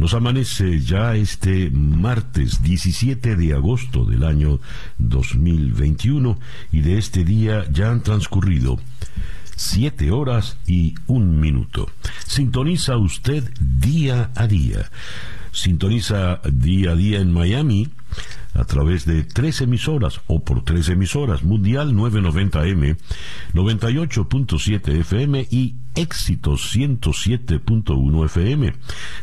Nos amanece ya este martes 17 de agosto del año 2021 y de este día ya han transcurrido siete horas y un minuto. Sintoniza usted día a día. Sintoniza día a día en Miami a través de tres emisoras o por tres emisoras, Mundial 990M, 98.7 FM y Éxito 107.1 FM.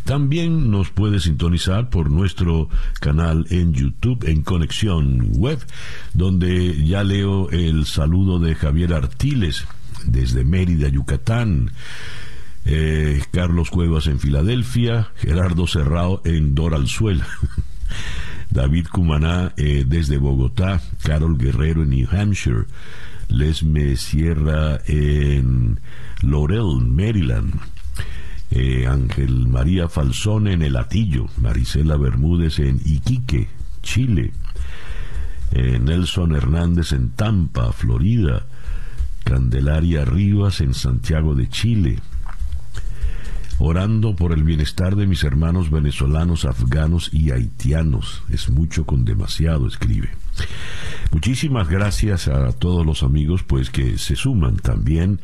También nos puede sintonizar por nuestro canal en YouTube en Conexión Web, donde ya leo el saludo de Javier Artiles desde Mérida, Yucatán. Eh, Carlos Cuevas en Filadelfia, Gerardo Cerrado en Doralzuela. David Cumaná eh, desde Bogotá, Carol Guerrero en New Hampshire, Lesme Sierra en Laurel, Maryland, eh, Ángel María Falsón en El Atillo, Marisela Bermúdez en Iquique, Chile, eh, Nelson Hernández en Tampa, Florida, Candelaria Rivas en Santiago de Chile, orando por el bienestar de mis hermanos venezolanos, afganos y haitianos. Es mucho con demasiado, escribe. Muchísimas gracias a todos los amigos pues que se suman también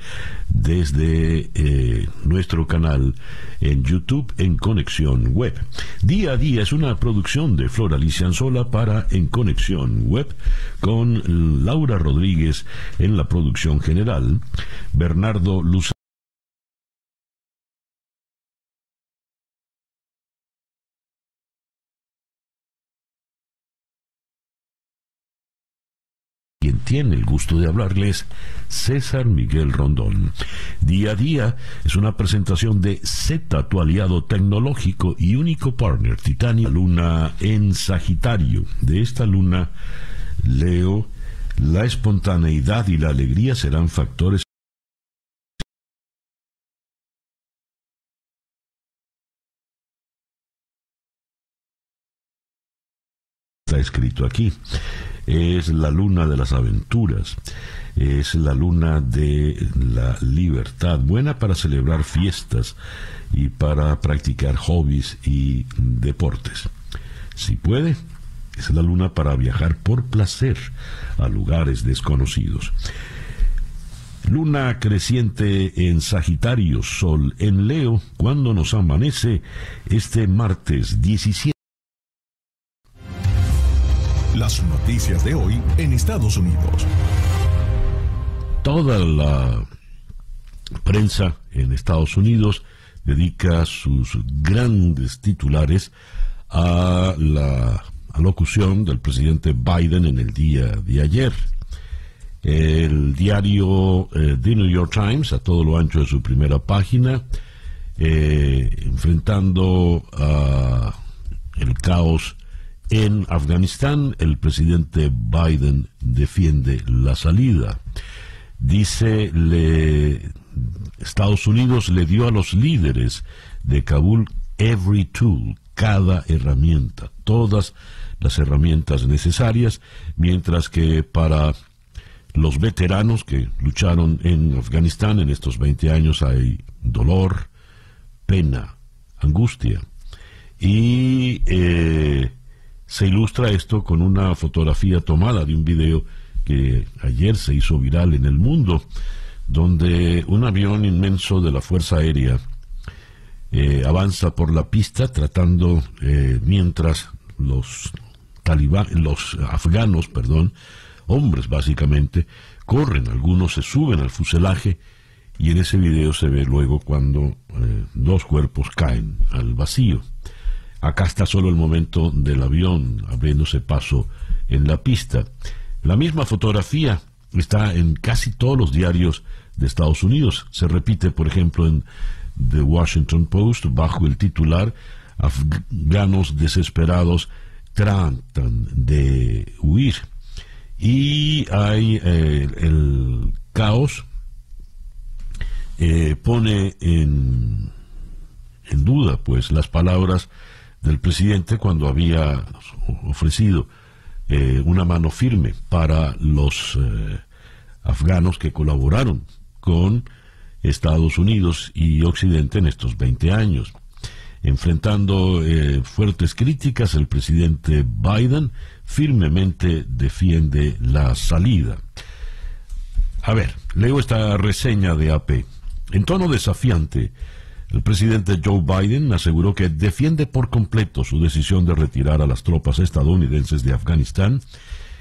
desde eh, nuestro canal en YouTube en Conexión Web. Día a día es una producción de Flor Alicia Anzola para En Conexión Web con Laura Rodríguez en la producción general, Bernardo Luz tiene el gusto de hablarles, César Miguel Rondón. Día a día es una presentación de Z, tu aliado tecnológico y único partner, Titania Luna en Sagitario. De esta luna, Leo, la espontaneidad y la alegría serán factores escrito aquí es la luna de las aventuras, es la luna de la libertad, buena para celebrar fiestas y para practicar hobbies y deportes. Si puede, es la luna para viajar por placer a lugares desconocidos. Luna creciente en Sagitario, Sol en Leo, cuando nos amanece este martes 17 las noticias de hoy en Estados Unidos. Toda la prensa en Estados Unidos dedica sus grandes titulares a la alocución del presidente Biden en el día de ayer. El diario eh, The New York Times, a todo lo ancho de su primera página, eh, enfrentando el caos en Afganistán, el presidente Biden defiende la salida. Dice, le, Estados Unidos le dio a los líderes de Kabul every tool, cada herramienta, todas las herramientas necesarias, mientras que para los veteranos que lucharon en Afganistán en estos 20 años hay dolor, pena, angustia y eh, se ilustra esto con una fotografía tomada de un video que ayer se hizo viral en el mundo, donde un avión inmenso de la Fuerza Aérea eh, avanza por la pista tratando, eh, mientras los los afganos, perdón, hombres básicamente, corren, algunos se suben al fuselaje y en ese video se ve luego cuando eh, dos cuerpos caen al vacío. Acá está solo el momento del avión abriéndose paso en la pista. La misma fotografía está en casi todos los diarios de Estados Unidos. Se repite, por ejemplo, en The Washington Post bajo el titular Afganos desesperados tratan de huir. y hay eh, el caos eh, pone en, en duda pues las palabras del presidente cuando había ofrecido eh, una mano firme para los afganos que colaboraron con Estados Unidos y Occidente en estos 20 años. Enfrentando fuertes críticas, el presidente Biden firmemente defiende la salida. A ver, leo esta reseña de AP. En tono desafiante, el presidente Joe Biden aseguró que defiende por completo su decisión de retirar a las tropas estadounidenses de Afganistán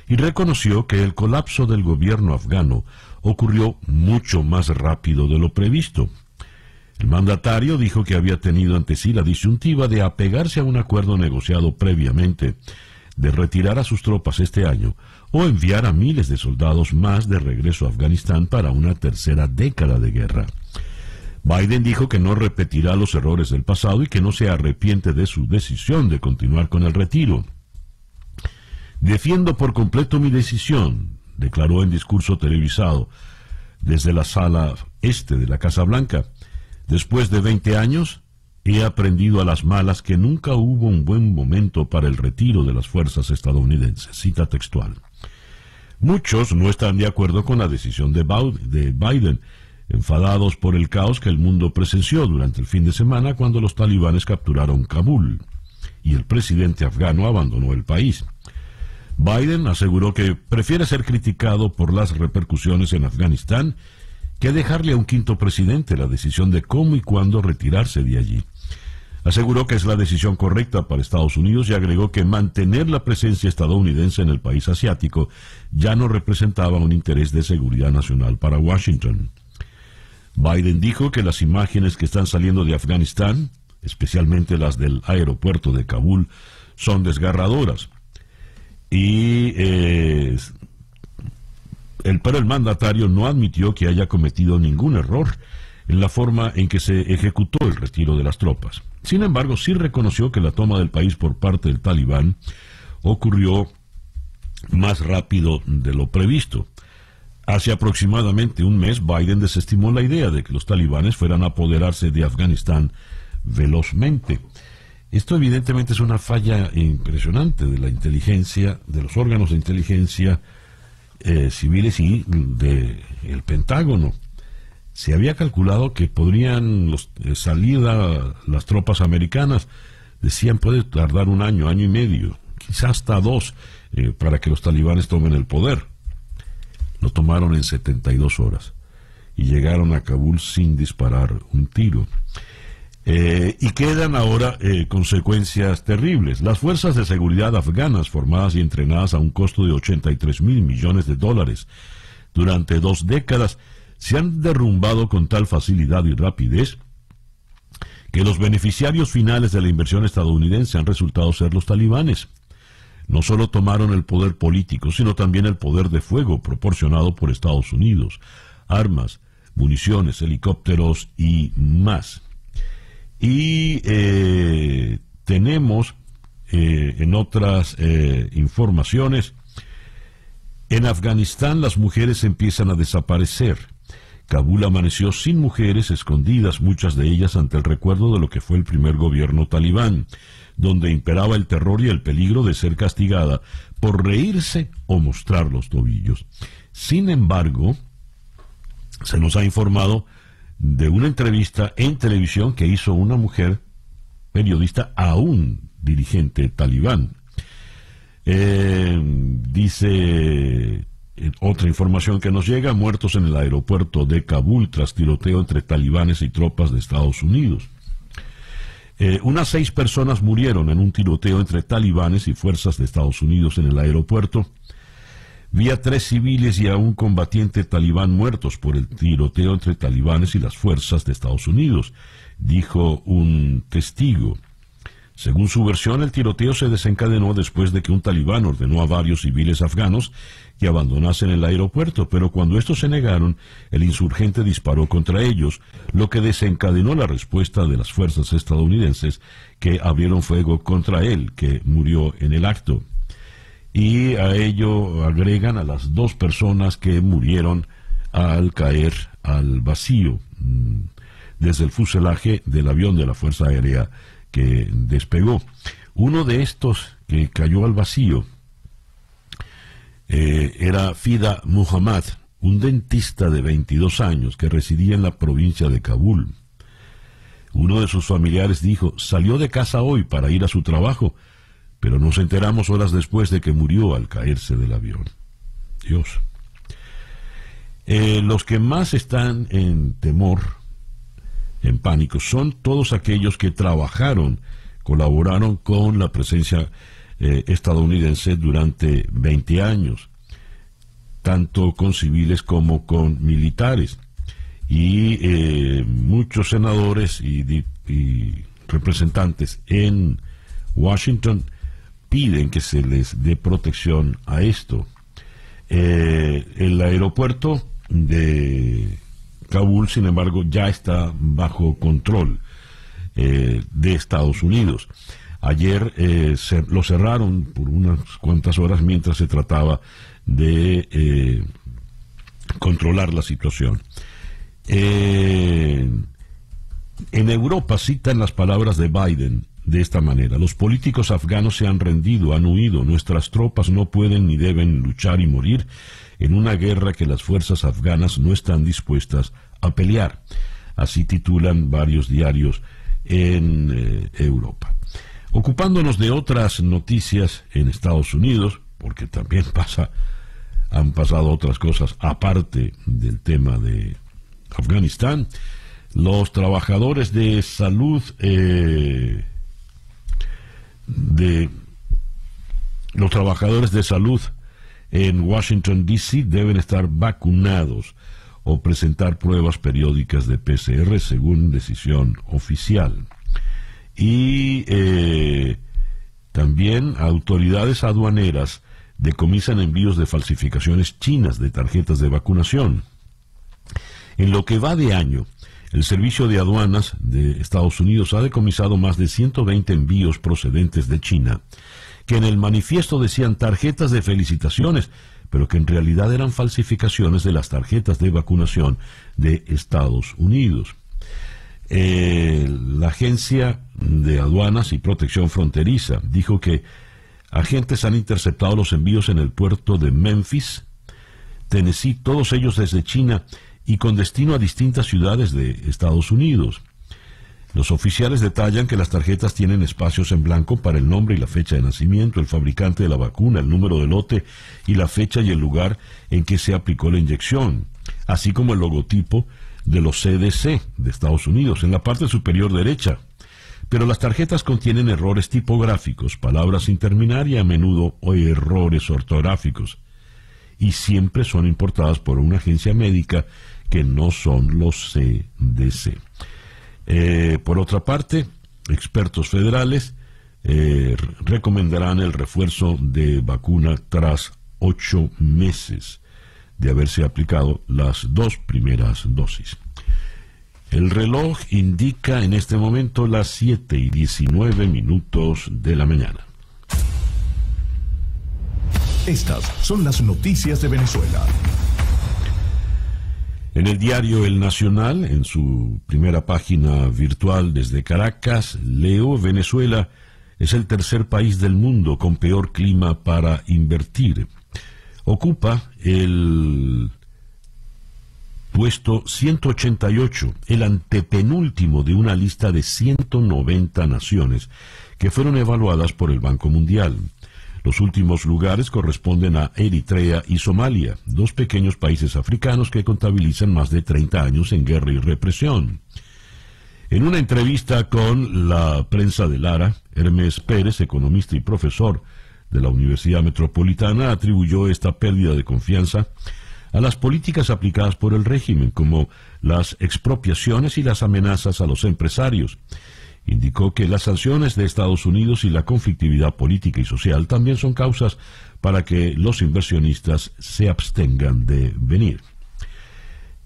y reconoció que el colapso del gobierno afgano ocurrió mucho más rápido de lo previsto. El mandatario dijo que había tenido ante sí la disyuntiva de apegarse a un acuerdo negociado previamente de retirar a sus tropas este año o enviar a miles de soldados más de regreso a Afganistán para una tercera década de guerra. Biden dijo que no repetirá los errores del pasado y que no se arrepiente de su decisión de continuar con el retiro. Defiendo por completo mi decisión, declaró en discurso televisado desde la sala este de la Casa Blanca. Después de 20 años, He aprendido a las malas que nunca hubo un buen momento para el retiro de las fuerzas estadounidenses. Cita textual. Muchos no están de acuerdo con la decisión de Biden, enfadados por el caos que el mundo presenció durante el fin de semana cuando los talibanes capturaron Kabul y el presidente afgano abandonó el país. Biden aseguró que prefiere ser criticado por las repercusiones en Afganistán que dejarle a un quinto presidente la decisión de cómo y cuándo retirarse de allí. Aseguró que es la decisión correcta para Estados Unidos y agregó que mantener la presencia estadounidense en el país asiático ya no representaba un interés de seguridad nacional para Washington. Biden dijo que las imágenes que están saliendo de Afganistán, especialmente las del aeropuerto de Kabul, son desgarradoras. Y eh, el, pero el mandatario no admitió que haya cometido ningún error en la forma en que se ejecutó el retiro de las tropas. Sin embargo, sí reconoció que la toma del país por parte del talibán ocurrió más rápido de lo previsto. Hace aproximadamente un mes, Biden desestimó la idea de que los talibanes fueran a apoderarse de Afganistán velozmente. Esto evidentemente es una falla impresionante de la inteligencia, de los órganos de inteligencia eh, civiles y del Pentágono se había calculado que podrían los, eh, salir las tropas americanas, decían puede tardar un año, año y medio, quizás hasta dos, eh, para que los talibanes tomen el poder. Lo tomaron en 72 horas y llegaron a Kabul sin disparar un tiro. Eh, y quedan ahora consecuencias terribles. Las fuerzas de seguridad afganas, formadas y entrenadas a un costo de 83 mil millones de dólares durante dos décadas, se han derrumbado con tal facilidad y rapidez que los beneficiarios finales de la inversión estadounidense han resultado ser los talibanes. No solo tomaron el poder político, sino también el poder de fuego proporcionado por Estados Unidos, armas, municiones, helicópteros y más. Y eh, tenemos eh, en otras eh, informaciones, en Afganistán las mujeres empiezan a desaparecer. Kabul amaneció sin mujeres, escondidas muchas de ellas ante el recuerdo de lo que fue el primer gobierno talibán, donde imperaba el terror y el peligro de ser castigada por reírse o mostrar los tobillos. Sin embargo, se nos ha informado de una entrevista en televisión que hizo una mujer periodista a un dirigente talibán. Eh, dice otra información que nos llega, muertos en el aeropuerto de Kabul tras tiroteo entre talibanes y tropas de Estados Unidos. Eh, unas seis personas murieron en un tiroteo entre talibanes y fuerzas de Estados Unidos en el aeropuerto. Vi a tres civiles y a un combatiente talibán muertos por el tiroteo entre talibanes y las fuerzas de Estados Unidos, dijo un testigo. Según su versión, el tiroteo se desencadenó después de que un talibán ordenó a varios civiles afganos que abandonasen el aeropuerto, pero cuando estos se negaron, el insurgente disparó contra ellos, lo que desencadenó la respuesta de las fuerzas estadounidenses que abrieron fuego contra él, que murió en el acto. y a ello agregan a las dos personas que murieron al caer al vacío mm, desde el fuselaje del avión de la Fuerza Aérea que despegó. Uno de estos que cayó al vacío eh, era Fida Muhammad, un dentista de 22 años que residía en la provincia de Kabul. Uno de sus familiares dijo, salió de casa hoy para ir a su trabajo, pero nos enteramos horas después de que murió al caerse del avión. Dios. Eh, los que más están en temor, en pánico, son todos aquellos que trabajaron, colaboraron con la presencia eh, estadounidense durante 20 años, tanto con civiles como con militares. Y eh, muchos senadores y, representantes en Washington piden que se les dé protección a esto. el aeropuerto de Kabul, sin embargo, ya está bajo control eh, de Estados Unidos. Ayer eh, lo cerraron por unas cuantas horas mientras se trataba de eh, controlar la situación. en Europa citan las palabras de Biden de esta manera. Los políticos afganos se han rendido, han huido, nuestras tropas no pueden ni deben luchar y morir en una guerra que las fuerzas afganas no están dispuestas a pelear. Así titulan varios diarios en eh, Europa. Ocupándonos de otras noticias en Estados Unidos, porque también pasa, han pasado otras cosas aparte del tema de Afganistán, los trabajadores de salud eh, de los trabajadores de salud en Washington, D.C. deben estar vacunados o presentar pruebas periódicas de PCR según decisión oficial. Y eh, también autoridades aduaneras decomisan envíos de falsificaciones chinas de tarjetas de vacunación. En lo que va de año, el Servicio de Aduanas de Estados Unidos ha decomisado más de 120 envíos procedentes de China que en el manifiesto decían tarjetas de felicitaciones, pero que en realidad eran falsificaciones de las tarjetas de vacunación de Estados Unidos. Eh, la Agencia de Aduanas y Protección Fronteriza dijo que agentes han interceptado los envíos en el puerto de Memphis, Tennessee, todos ellos desde China y con destino a distintas ciudades de Estados Unidos. Los oficiales detallan que las tarjetas tienen espacios en blanco para el nombre y la fecha de nacimiento, el fabricante de la vacuna, el número de lote y la fecha y el lugar en que se aplicó la inyección, así como el logotipo de los CDC de Estados Unidos en la parte superior derecha. Pero las tarjetas contienen errores tipográficos, palabras sin terminar y a menudo errores ortográficos. Y siempre son importadas por una agencia médica que no son los CDC. Eh, por otra parte, expertos federales eh, recomendarán el refuerzo de vacuna tras ocho meses de haberse aplicado las dos primeras dosis. El reloj indica en este momento las 7 y 19 minutos de la mañana. Estas son las noticias de Venezuela. En el diario El Nacional, en su primera página virtual desde Caracas, leo Venezuela es el tercer país del mundo con peor clima para invertir. Ocupa el puesto 188, el antepenúltimo de una lista de 190 naciones que fueron evaluadas por el Banco Mundial. Los últimos lugares corresponden a Eritrea y Somalia, dos pequeños países africanos que contabilizan más de 30 años en guerra y represión. En una entrevista con la prensa de Lara, Hermes Pérez, economista y profesor de la Universidad Metropolitana, atribuyó esta pérdida de confianza a las políticas aplicadas por el régimen, como las expropiaciones y las amenazas a los empresarios, indicó que las sanciones de Estados Unidos y la conflictividad política y social también son causas para que los inversionistas se abstengan de venir.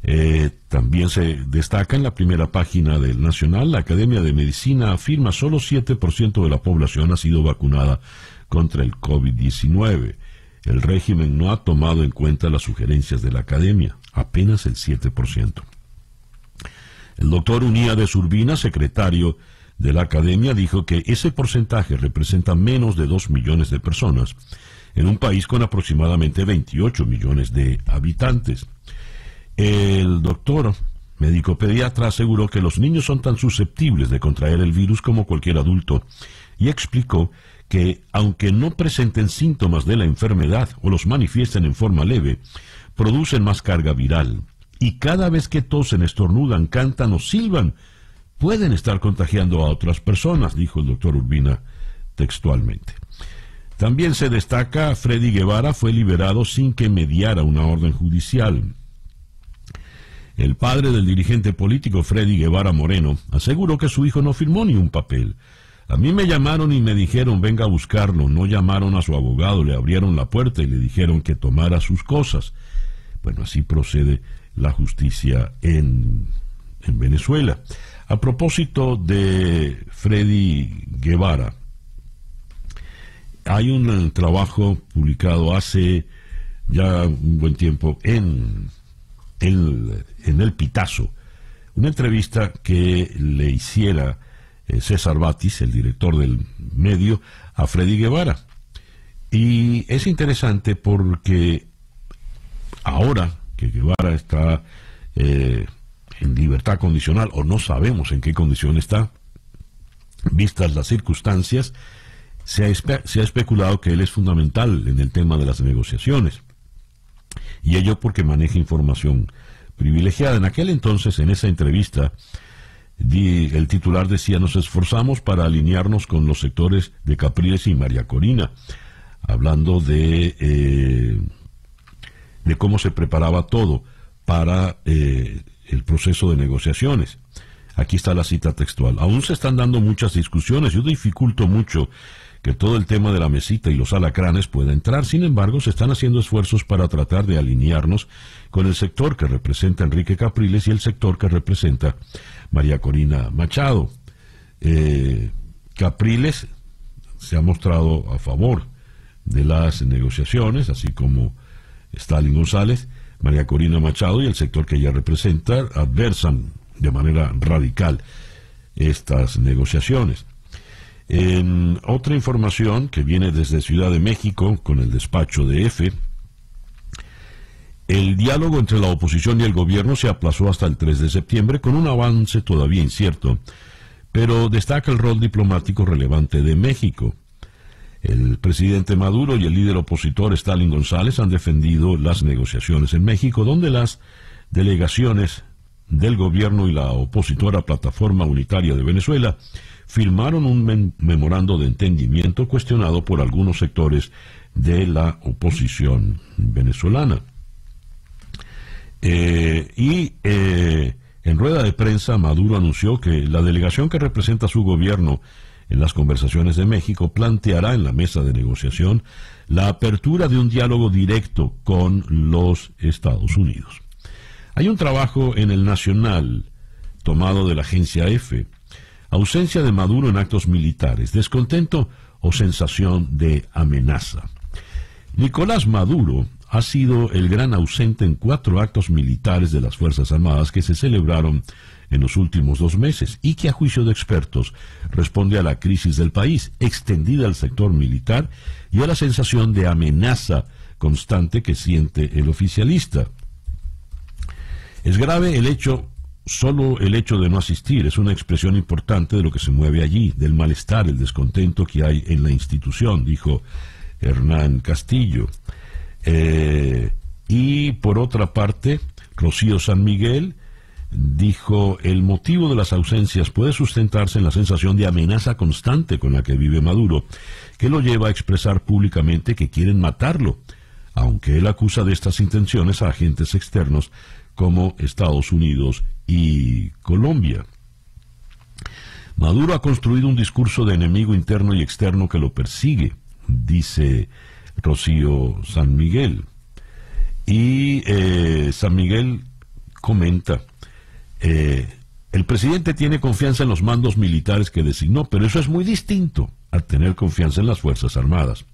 Eh, también se destaca en la primera página del Nacional, la Academia de Medicina afirma solo 7% de la población ha sido vacunada contra el COVID-19. El régimen no ha tomado en cuenta las sugerencias de la academia, apenas el 7%. El doctor Unía de Urbina, secretario de la academia, dijo que ese porcentaje representa menos de 2 millones de personas en un país con aproximadamente 28 millones de habitantes. El doctor médico pediatra aseguró que los niños son tan susceptibles de contraer el virus como cualquier adulto y explicó que, aunque no presenten síntomas de la enfermedad o los manifiesten en forma leve, producen más carga viral. Y cada vez que tosen, estornudan, cantan o silban, pueden estar contagiando a otras personas, dijo el doctor Urbina textualmente. También se destaca, Freddy Guevara fue liberado sin que mediara una orden judicial. El padre del dirigente político Freddy Guevara Moreno aseguró que su hijo no firmó ni un papel. A mí me llamaron y me dijeron venga a buscarlo, no llamaron a su abogado, le abrieron la puerta y le dijeron que tomara sus cosas. Bueno, así procede la justicia en, en Venezuela. A propósito de Freddy Guevara, hay un trabajo publicado hace ya un buen tiempo en, en, en El Pitazo, una entrevista que le hiciera eh, César Batis, el director del medio, a Freddy Guevara. Y es interesante porque ahora que Guevara está eh, en libertad condicional, o no sabemos en qué condición está, vistas las circunstancias, se ha, se ha especulado que él es fundamental en el tema de las negociaciones. Y ello porque maneja información privilegiada. En aquel entonces, en esa entrevista, el titular decía, nos esforzamos para alinearnos con los sectores de Capriles y María Corina, hablando de, eh, de cómo se preparaba todo para eh, el proceso de negociaciones. Aquí está la cita textual. Aún se están dando muchas discusiones. Yo dificulto mucho que todo el tema de la mesita y los alacranes pueda entrar. Sin embargo, se están haciendo esfuerzos para tratar de alinearnos con el sector que representa Enrique Capriles y el sector que representa María Corina Machado. Eh, Capriles se ha mostrado a favor de las negociaciones, así como Stalin González, María Corina Machado y el sector que ella representa adversan de manera radical estas negociaciones. En otra información que viene desde Ciudad de México con el despacho de F, el diálogo entre la oposición y el gobierno se aplazó hasta el 3 de septiembre con un avance todavía incierto, pero destaca el rol diplomático relevante de México. El presidente Maduro y el líder opositor Stalin González han defendido las negociaciones en México, donde las delegaciones del gobierno y la opositora Plataforma Unitaria de Venezuela firmaron un memorando de entendimiento cuestionado por algunos sectores de la oposición venezolana. Eh, y eh, en rueda de prensa, Maduro anunció que la delegación que representa su gobierno en las conversaciones de México planteará en la mesa de negociación la apertura de un diálogo directo con los Estados Unidos. Hay un trabajo en el Nacional tomado de la agencia F ausencia de Maduro en actos militares, descontento o sensación de amenaza. Nicolás Maduro ha sido el gran ausente en cuatro actos militares de las Fuerzas Armadas que se celebraron en los últimos dos meses y que a juicio de expertos responde a la crisis del país, extendida al sector militar y a la sensación de amenaza constante que siente el oficialista. Es grave el hecho Solo el hecho de no asistir es una expresión importante de lo que se mueve allí, del malestar, el descontento que hay en la institución, dijo Hernán Castillo. Eh, y por otra parte, Rocío San Miguel dijo, el motivo de las ausencias puede sustentarse en la sensación de amenaza constante con la que vive Maduro, que lo lleva a expresar públicamente que quieren matarlo, aunque él acusa de estas intenciones a agentes externos como Estados Unidos y Colombia. Maduro ha construido un discurso de enemigo interno y externo que lo persigue, dice Rocío San Miguel. Y eh, San Miguel comenta, eh, el presidente tiene confianza en los mandos militares que designó, pero eso es muy distinto. a tener confianza en las Fuerzas Armadas.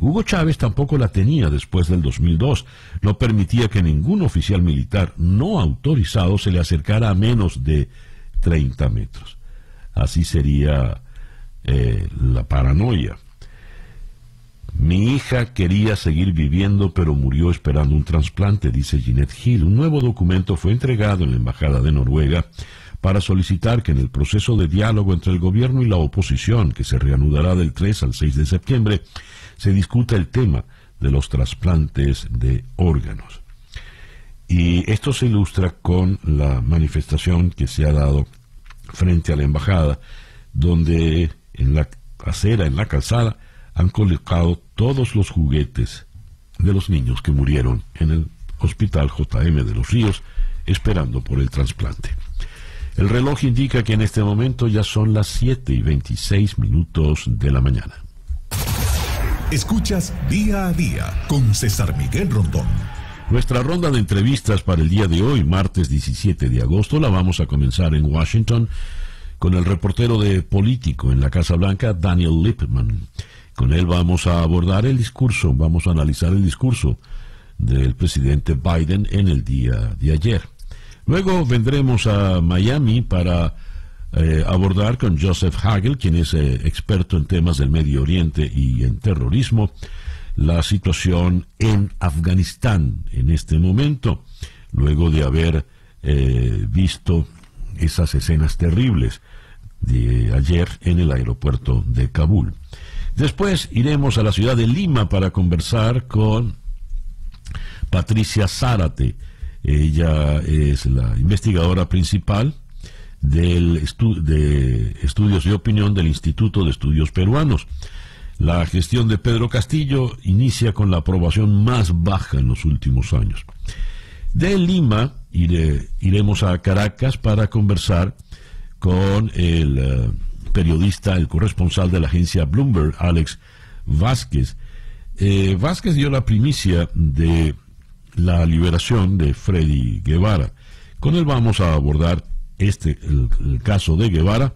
Hugo Chávez tampoco la tenía después del 2002. No permitía que ningún oficial militar no autorizado se le acercara a menos de 30 metros. Así sería eh, la paranoia. Mi hija quería seguir viviendo, pero murió esperando un trasplante, dice Jeanette Hill. Un nuevo documento fue entregado en la Embajada de Noruega para solicitar que en el proceso de diálogo entre el gobierno y la oposición, que se reanudará del 3 al 6 de septiembre, se discuta el tema de los trasplantes de órganos. Y esto se ilustra con la manifestación que se ha dado frente a la embajada, donde en la acera, en la calzada, han colocado todos los juguetes de los niños que murieron en el hospital JM de los Ríos esperando por el trasplante. El reloj indica que en este momento ya son las 7 y 26 minutos de la mañana. Escuchas día a día con César Miguel Rondón. Nuestra ronda de entrevistas para el día de hoy, martes 17 de agosto, la vamos a comenzar en Washington con el reportero de Político en la Casa Blanca, Daniel Lippman. Con él vamos a abordar el discurso, vamos a analizar el discurso del presidente Biden en el día de ayer. Luego vendremos a Miami para eh, abordar con Joseph Hagel, quien es eh, experto en temas del Medio Oriente y en terrorismo, la situación en Afganistán en este momento, luego de haber eh, visto esas escenas terribles de ayer en el aeropuerto de Kabul. Después iremos a la ciudad de Lima para conversar con Patricia Zárate, ella es la investigadora principal del de estudios de opinión del Instituto de Estudios Peruanos. La gestión de Pedro Castillo inicia con la aprobación más baja en los últimos años. De Lima iremos a Caracas para conversar con el eh, periodista, el corresponsal de la agencia Bloomberg, Alex Vázquez. Eh, Vázquez dio la primicia de la liberación de Freddy Guevara. Con él vamos a abordar este el, caso de Guevara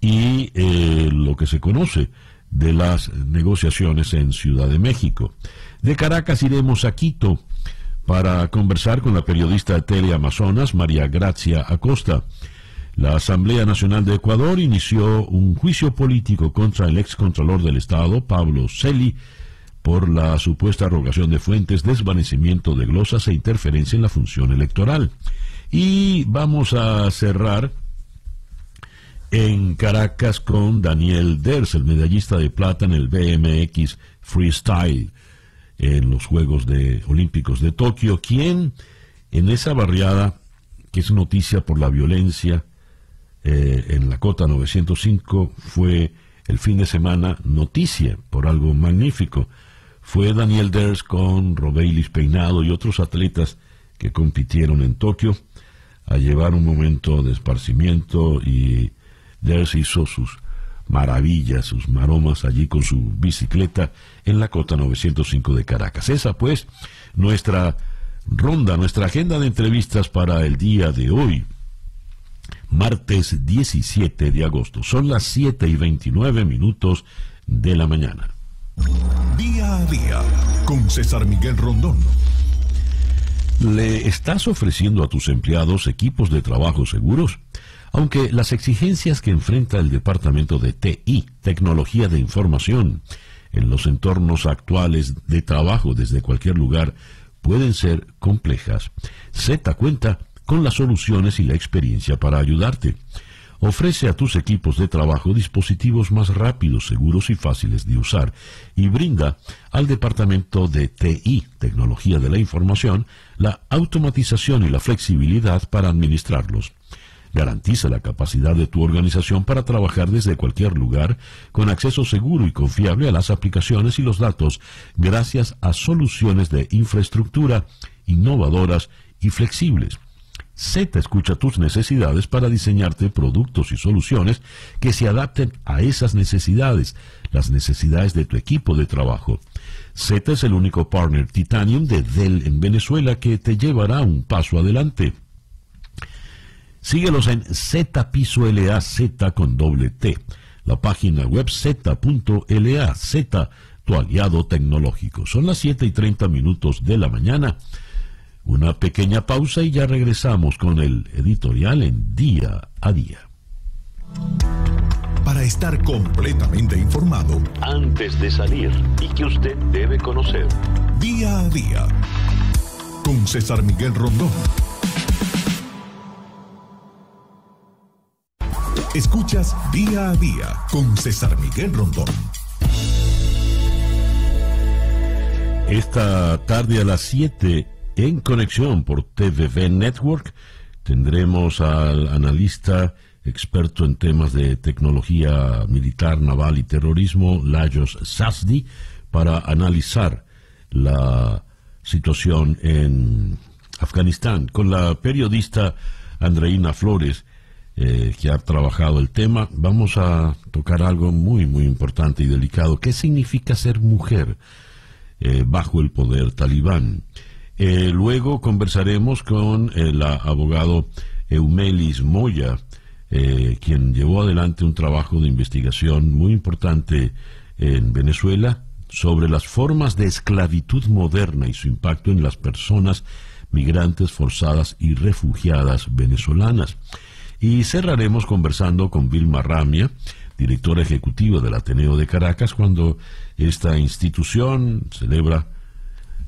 y eh, lo que se conoce de las negociaciones en Ciudad de México. De Caracas iremos a Quito para conversar con la periodista de Tele Amazonas, María Gracia Acosta. La Asamblea Nacional de Ecuador inició un juicio político contra el excontralor del Estado, Pablo Celi, por la supuesta arrogación de fuentes, desvanecimiento de glosas e interferencia en la función electoral. Y vamos a cerrar en Caracas con Daniel Ders, el medallista de plata en el BMX Freestyle en los Juegos de Olímpicos de Tokio, quien en esa barriada, que es noticia por la violencia eh, en la cota 905, fue el fin de semana noticia por algo magnífico fue Daniel Ders con Robeilis Peinado y otros atletas que compitieron en Tokio a llevar un momento de esparcimiento y Ders hizo sus maravillas, sus maromas allí con su bicicleta en la cota 905 de Caracas. Esa pues nuestra ronda, nuestra agenda de entrevistas para el día de hoy, martes 17 de agosto. Son las 7 y 29 minutos de la mañana. Día a día con César Miguel Rondón. ¿Le estás ofreciendo a tus empleados equipos de trabajo seguros? Aunque las exigencias que enfrenta el Departamento de TI, Tecnología de Información, en los entornos actuales de trabajo desde cualquier lugar pueden ser complejas, Z cuenta con las soluciones y la experiencia para ayudarte. Ofrece a tus equipos de trabajo dispositivos más rápidos, seguros y fáciles de usar y brinda al Departamento de TI, Tecnología de la Información, la automatización y la flexibilidad para administrarlos. Garantiza la capacidad de tu organización para trabajar desde cualquier lugar con acceso seguro y confiable a las aplicaciones y los datos gracias a soluciones de infraestructura innovadoras y flexibles Z escucha tus necesidades para diseñarte productos y soluciones que se adapten a esas necesidades, las necesidades de tu equipo de trabajo. Z es el único partner Titanium de Dell en Venezuela que te llevará un paso adelante. Síguelos en Z Piso LAZ con doble T. la página web z.la, Z, tu aliado tecnológico. Son las 7 y 30 minutos de la mañana. Una pequeña pausa y ya regresamos con el editorial en día a día. Para estar completamente informado, antes de salir y que usted debe conocer. Día a día. Con César Miguel Rondón. Escuchas día a día con César Miguel Rondón. Esta tarde a las 7 en conexión por TVV Network tendremos al analista experto en temas de tecnología militar, naval y terrorismo, Lajos Sasdi, para analizar la situación en Afganistán con la periodista Andreina Flores eh, que ha trabajado el tema, vamos a tocar algo muy, muy importante y delicado. ¿Qué significa ser mujer eh, bajo el poder talibán? Eh, luego conversaremos con el abogado Eumelis Moya, quien llevó adelante un trabajo de investigación muy importante en Venezuela sobre las formas de esclavitud moderna y su impacto en las personas migrantes forzadas y refugiadas venezolanas. Y cerraremos conversando con Vilma Ramia, directora ejecutiva del Ateneo de Caracas, cuando esta institución celebra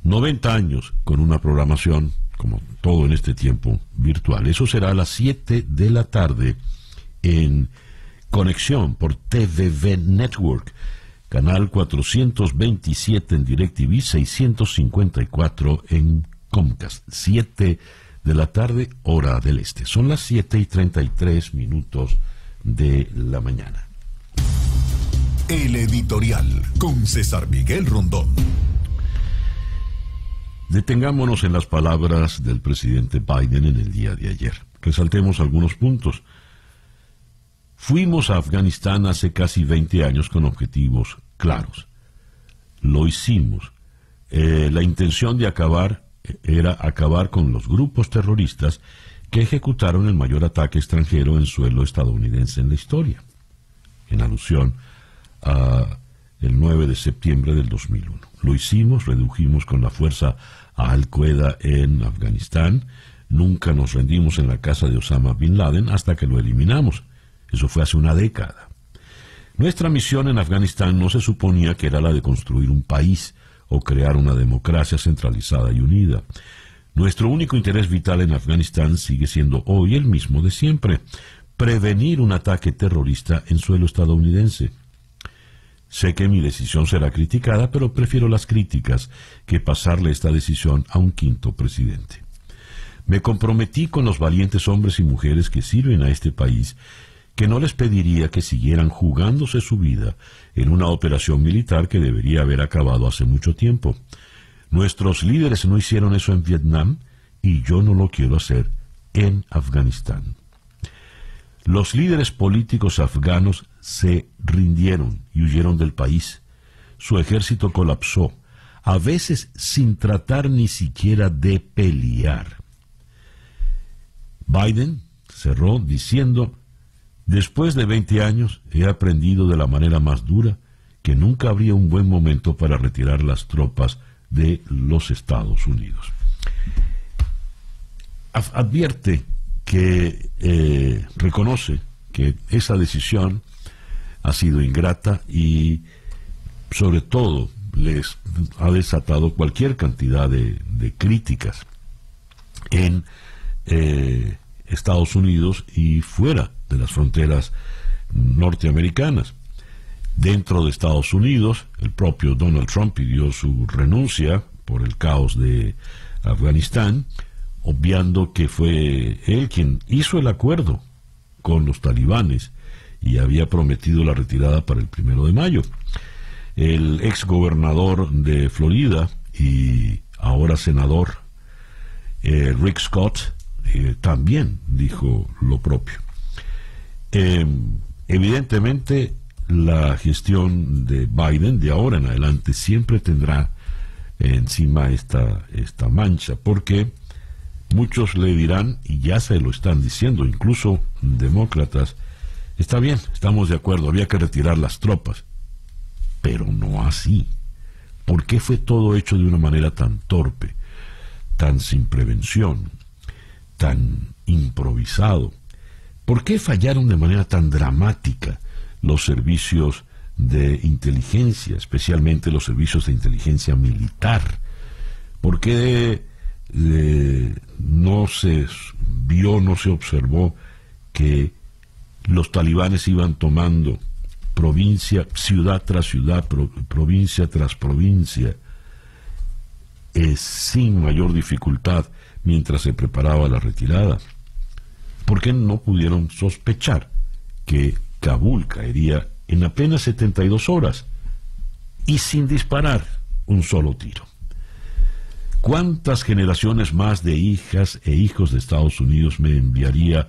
90 años con una programación, como todo en este tiempo, virtual. Eso será a las 7 de la tarde en conexión por TVV Network, canal 427 en DirecTV, 654 en Comcast. 7 de la tarde, hora del este. Son las 7 y 33 minutos de la mañana. El editorial con César Miguel Rondón. Detengámonos en las palabras del presidente Biden en el día de ayer. Resaltemos algunos puntos. Fuimos a Afganistán hace casi 20 años con objetivos claros. Lo hicimos. Eh, la intención de acabar era acabar con los grupos terroristas que ejecutaron el mayor ataque extranjero en suelo estadounidense en la historia, en alusión a el 9 de septiembre del 2001. Lo hicimos, redujimos con la fuerza Al-Qaeda en Afganistán, nunca nos rendimos en la casa de Osama Bin Laden hasta que lo eliminamos. Eso fue hace una década. Nuestra misión en Afganistán no se suponía que era la de construir un país, o crear una democracia centralizada y unida. Nuestro único interés vital en Afganistán sigue siendo hoy el mismo de siempre, prevenir un ataque terrorista en suelo estadounidense. Sé que mi decisión será criticada, pero prefiero las críticas que pasarle esta decisión a un quinto presidente. Me comprometí con los valientes hombres y mujeres que sirven a este país que no les pediría que siguieran jugándose su vida en una operación militar que debería haber acabado hace mucho tiempo. Nuestros líderes no hicieron eso en Vietnam y yo no lo quiero hacer en Afganistán. Los líderes políticos afganos se rindieron y huyeron del país. Su ejército colapsó, a veces sin tratar ni siquiera de pelear. Biden cerró diciendo Después de 20 años he aprendido de la manera más dura que nunca habría un buen momento para retirar las tropas de los Estados Unidos. Advierte que eh, reconoce que esa decisión ha sido ingrata y sobre todo les ha desatado cualquier cantidad de, críticas en eh, Estados Unidos y fuera de las fronteras norteamericanas. Dentro de Estados Unidos, el propio Donald Trump pidió su renuncia por el caos de Afganistán, obviando que fue él quien hizo el acuerdo con los talibanes y había prometido la retirada para el primero de mayo. El ex gobernador de Florida y ahora senador eh, Rick Scott eh, también dijo lo propio. Eh, evidentemente, la gestión de Biden de ahora en adelante siempre tendrá encima esta, esta mancha, porque muchos le dirán, y ya se lo están diciendo, incluso demócratas, Está bien, estamos de acuerdo, había que retirar las tropas, pero no así. ¿Por qué fue todo hecho de una manera tan torpe, tan sin prevención, tan improvisado? ¿Por qué fallaron de manera tan dramática los servicios de inteligencia, especialmente los servicios de inteligencia militar? ¿Por qué eh, no se vio, no se observó que los talibanes iban tomando provincia, ciudad tras ciudad, provincia tras provincia, eh, sin mayor dificultad mientras se preparaba la retirada? ¿Por qué no pudieron sospechar que Kabul caería en apenas 72 horas y sin disparar un solo tiro? ¿Cuántas generaciones más de hijas e hijos de Estados Unidos me enviaría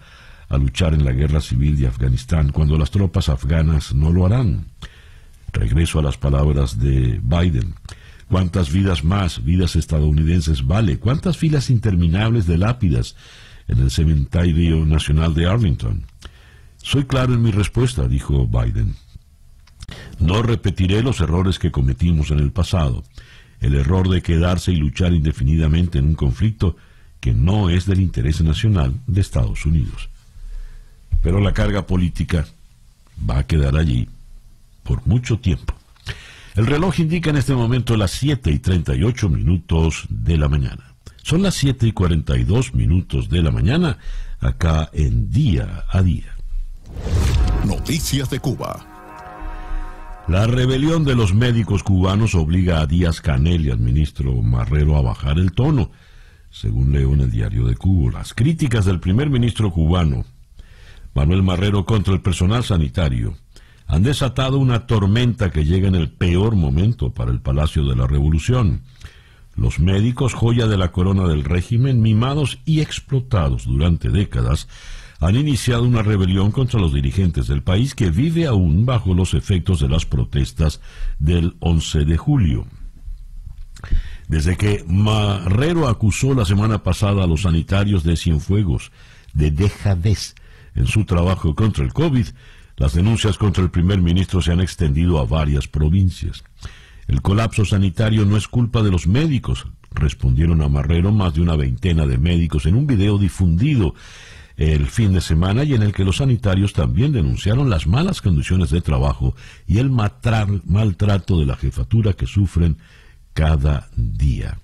a luchar en la guerra civil de Afganistán cuando las tropas afganas no lo harán? Regreso a las palabras de Biden. ¿Cuántas vidas más, vidas estadounidenses vale? ¿Cuántas filas interminables de lápidas en el Cementerio Nacional de Arlington? Soy claro en mi respuesta, dijo Biden. No repetiré los errores que cometimos en el pasado el error de quedarse y luchar indefinidamente en un conflicto que no es del interés nacional de Estados Unidos. Pero la carga política va a quedar allí por mucho tiempo. El reloj indica en este momento las 7 y 38 minutos de la mañana. Son las 7 y 42 minutos de la mañana acá en día a día. Noticias de Cuba. La rebelión de los médicos cubanos obliga a Díaz Canel y al ministro Marrero a bajar el tono, según leo en el diario de Cuba. Las críticas del primer ministro cubano, Manuel Marrero, contra el personal sanitario han desatado una tormenta que llega en el peor momento para el Palacio de la Revolución. Los médicos, joya de la corona del régimen, mimados y explotados durante décadas, han iniciado una rebelión contra los dirigentes del país que vive aún bajo los efectos de las protestas del 11 de julio. Desde que Marrero acusó la semana pasada a los sanitarios de Cienfuegos de dejadez en su trabajo contra el COVID, las denuncias contra el primer ministro se han extendido a varias provincias. El colapso sanitario no es culpa de los médicos, respondieron a Marrero más de una veintena de médicos en un video difundido el fin de semana y en el que los sanitarios también denunciaron las malas condiciones de trabajo y el maltrato de la jefatura que sufren cada día.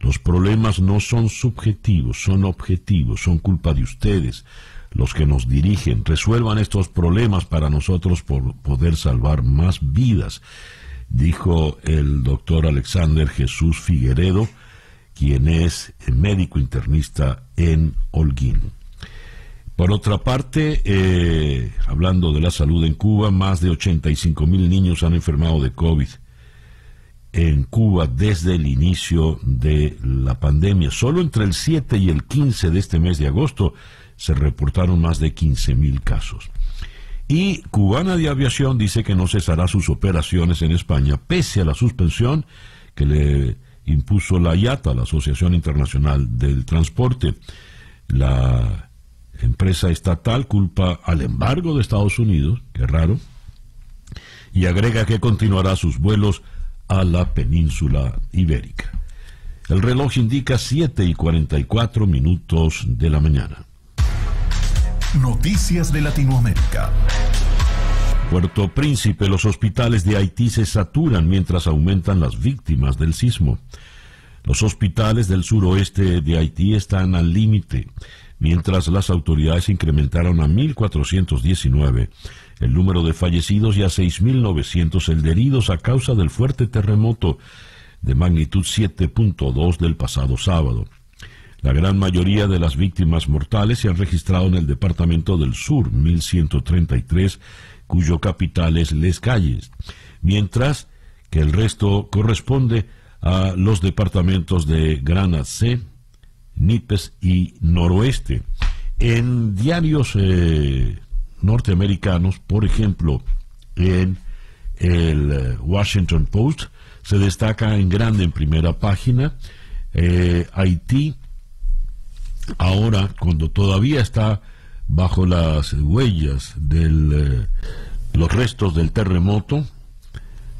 Los problemas no son subjetivos, son objetivos, son culpa de ustedes, los que nos dirigen. Resuelvan estos problemas para nosotros por poder salvar más vidas, dijo el doctor Alexander Jesús Figueredo, quien es médico internista en Holguín. Por otra parte, eh, hablando de la salud en Cuba, más de 85 mil niños han enfermado de COVID en Cuba desde el inicio de la pandemia. Solo entre el 7 y el 15 de este mes de agosto se reportaron más de 15 mil casos. Y Cubana de Aviación dice que no cesará sus operaciones en España, pese a la suspensión que le impuso la IATA, la Asociación Internacional del Transporte. La empresa estatal culpa al embargo de Estados Unidos, qué raro, y agrega que continuará sus vuelos a la península ibérica. El reloj indica 7 y 44 minutos de la mañana. Noticias de Latinoamérica. Puerto Príncipe, los hospitales de Haití se saturan mientras aumentan las víctimas del sismo. Los hospitales del suroeste de Haití están al límite mientras las autoridades incrementaron a 1.419 el número de fallecidos y a 6.900 el de heridos a causa del fuerte terremoto de magnitud 7.2 del pasado sábado. La gran mayoría de las víctimas mortales se han registrado en el departamento del sur, 1133, cuyo capital es Les Calles, mientras que el resto corresponde a los departamentos de C, Nipes y Noroeste. En diarios eh, norteamericanos, por ejemplo, en el eh, Washington Post, se destaca en grande en primera página eh, Haití, ahora cuando todavía está bajo las huellas de eh, los restos del terremoto,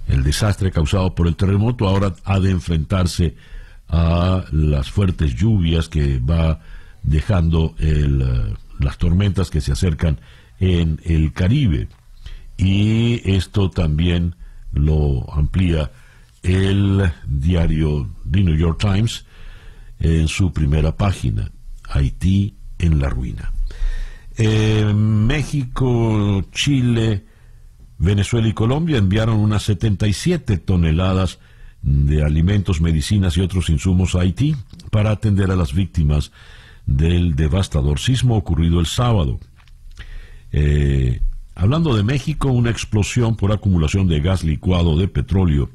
el desastre causado por el terremoto, ahora ha de enfrentarse a las fuertes lluvias que va dejando el, eh, las tormentas que se acercan en el Caribe. Y esto también lo amplía el diario The New York Times en su primera página, Haití en la ruina. Eh, México, Chile, Venezuela y Colombia enviaron unas 77 toneladas de alimentos, medicinas y otros insumos a Haití para atender a las víctimas del devastador sismo ocurrido el sábado. Eh, hablando de México, una explosión por acumulación de gas licuado de petróleo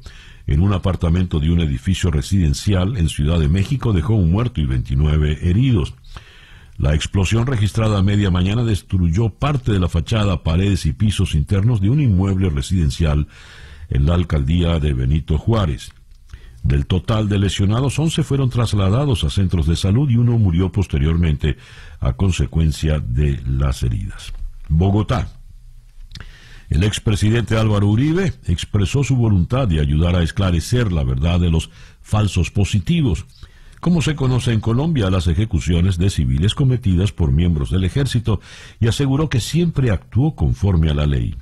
en un apartamento de un edificio residencial en Ciudad de México dejó un muerto y 29 heridos. La explosión registrada a media mañana destruyó parte de la fachada, paredes y pisos internos de un inmueble residencial en la alcaldía de Benito Juárez. Del total de lesionados, 11 fueron trasladados a centros de salud y uno murió posteriormente a consecuencia de las heridas. Bogotá. El expresidente Álvaro Uribe expresó su voluntad de ayudar a esclarecer la verdad de los falsos positivos, como se conoce en Colombia las ejecuciones de civiles cometidas por miembros del ejército, y aseguró que siempre actuó conforme a la ley.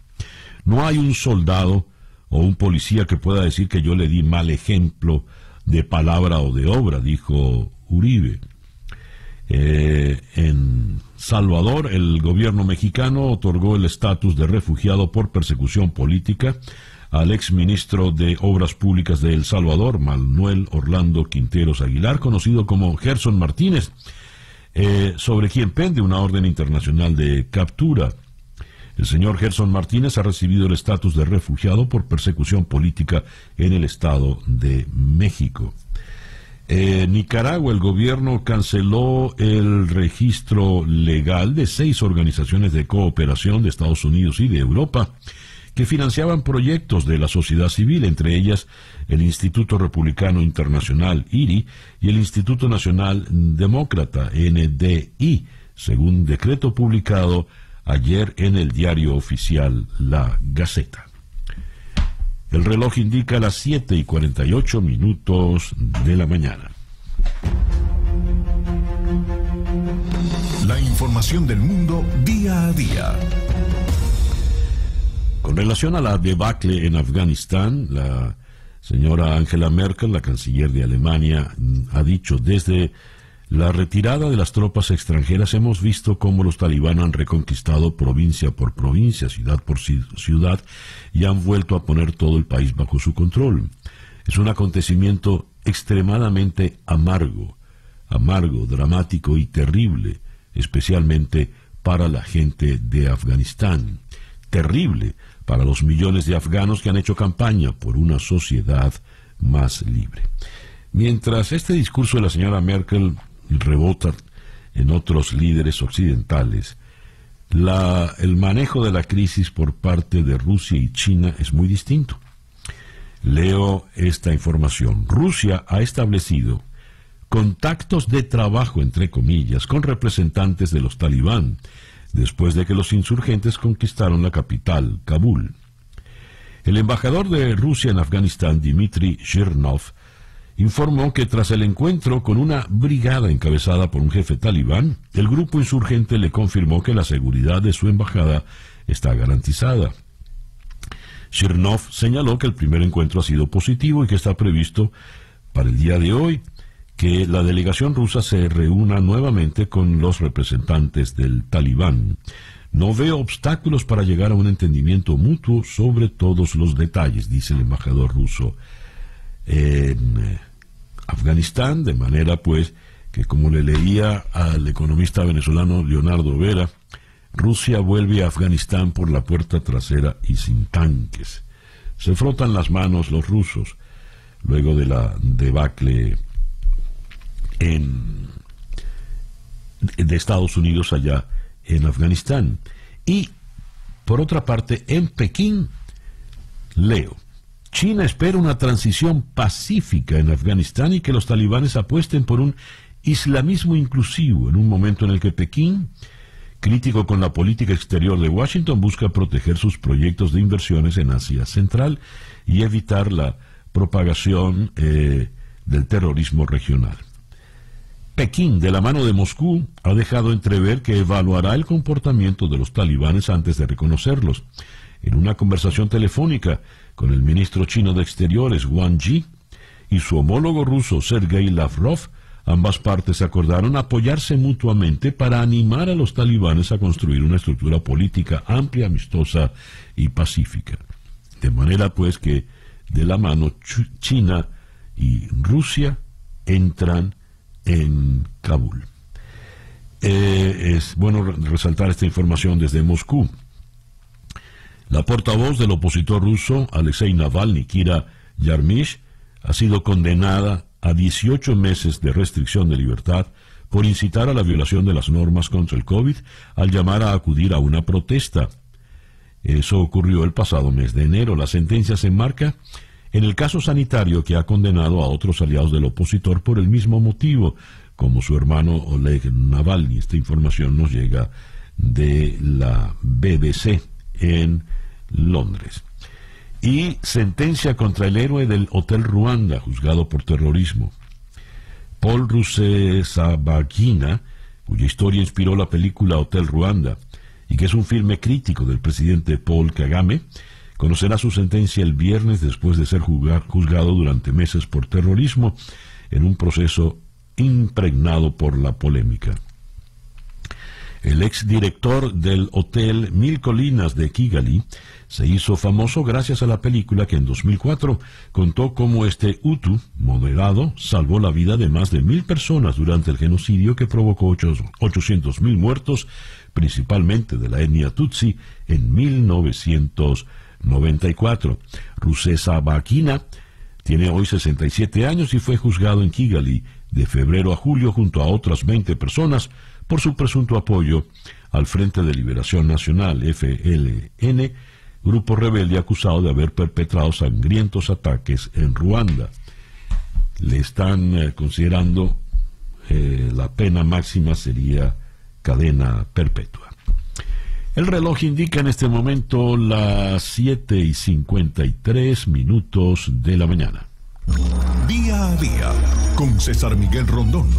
No hay un soldado o un policía que pueda decir que yo le di mal ejemplo de palabra o de obra, dijo Uribe. Eh, en Salvador, el gobierno mexicano otorgó el estatus de refugiado por persecución política al exministro de Obras Públicas de El Salvador, Manuel Orlando Quinteros Aguilar, conocido como Gerson Martínez, eh, sobre quien pende una orden internacional de captura. El señor Gerson Martínez ha recibido el estatus de refugiado por persecución política en el Estado de México. En Nicaragua, el gobierno canceló el registro legal de seis organizaciones de cooperación de Estados Unidos y de Europa que financiaban proyectos de la sociedad civil, entre ellas el Instituto Republicano Internacional, IRI, y el Instituto Nacional Demócrata, NDI, según decreto publicado ayer en el diario oficial La Gaceta. El reloj indica las 7 y 48 minutos de la mañana. La información del mundo día a día. Con relación a la debacle en Afganistán, la señora Angela Merkel, la canciller de Alemania, ha dicho desde la retirada de las tropas extranjeras hemos visto cómo los talibán han reconquistado provincia por provincia, ciudad por ciudad, y han vuelto a poner todo el país bajo su control. Es un acontecimiento extremadamente amargo, amargo, dramático y terrible, especialmente para la gente de Afganistán. Terrible para los millones de afganos que han hecho campaña por una sociedad más libre. Mientras este discurso de la señora Merkel rebota en otros líderes occidentales, el manejo de la crisis por parte de Rusia y China es muy distinto. Leo esta información. Rusia ha establecido contactos de trabajo, entre comillas, con representantes de los talibán, después de que los insurgentes conquistaron la capital, Kabul. El embajador de Rusia en Afganistán, Dmitry Shirnov, informó que tras el encuentro con una brigada encabezada por un jefe talibán, el grupo insurgente le confirmó que la seguridad de su embajada está garantizada. Shirnov señaló que el primer encuentro ha sido positivo y que está previsto para el día de hoy que la delegación rusa se reúna nuevamente con los representantes del talibán. No veo obstáculos para llegar a un entendimiento mutuo sobre todos los detalles, dice el embajador ruso en Afganistán, de manera pues que como le leía al economista venezolano Leonardo Vera, Rusia vuelve a Afganistán por la puerta trasera y sin tanques. Se frotan las manos los rusos luego de la debacle en, de Estados Unidos allá en Afganistán. Y, por otra parte, en Pekín, leo, China espera una transición pacífica en Afganistán y que los talibanes apuesten por un islamismo inclusivo en un momento en el que Pekín Crítico con la política exterior de Washington, busca proteger sus proyectos de inversiones en Asia Central y evitar la propagación eh, del terrorismo regional. Pekín, de la mano de Moscú, ha dejado entrever que evaluará el comportamiento de los talibanes antes de reconocerlos. En una conversación telefónica con el ministro chino de Exteriores, Wang Yi, y su homólogo ruso, Sergei Lavrov, ambas partes acordaron apoyarse mutuamente para animar a los talibanes a construir una estructura política amplia, amistosa y pacífica. De manera pues que de la mano China y Rusia entran en Kabul. Eh, es bueno resaltar esta información desde Moscú. La portavoz del opositor ruso, Alexei Navalny, Kira Yarmish, ha sido condenada a 18 meses de restricción de libertad por incitar a la violación de las normas contra el COVID al llamar a acudir a una protesta. Eso ocurrió el pasado mes de enero. La sentencia se enmarca en el caso sanitario que ha condenado a otros aliados del opositor por el mismo motivo, como su hermano Oleg Navalny. Esta información nos llega de la BBC en Londres. Y sentencia contra el héroe del Hotel Ruanda, juzgado por terrorismo. Paul Rusesabagina, cuya historia inspiró la película Hotel Ruanda, y que es un filme crítico del presidente Paul Kagame, conocerá su sentencia el viernes después de ser juzgado durante meses por terrorismo en un proceso impregnado por la polémica. El exdirector del Hotel Mil Colinas de Kigali se hizo famoso gracias a la película que en 2004 contó cómo este Hutu moderado salvó la vida de más de mil personas durante el genocidio que provocó 800.000 muertos, principalmente de la etnia Tutsi, en 1900. 94. Rusesa Bakina tiene hoy 67 años y fue juzgado en Kigali de febrero a julio junto a otras 20 personas por su presunto apoyo al Frente de Liberación Nacional, FLN, grupo rebelde acusado de haber perpetrado sangrientos ataques en Ruanda. Le están eh, considerando eh, la pena máxima sería cadena perpetua. El reloj indica en este momento las 7 y 53 minutos de la mañana. Día a día con César Miguel Rondón.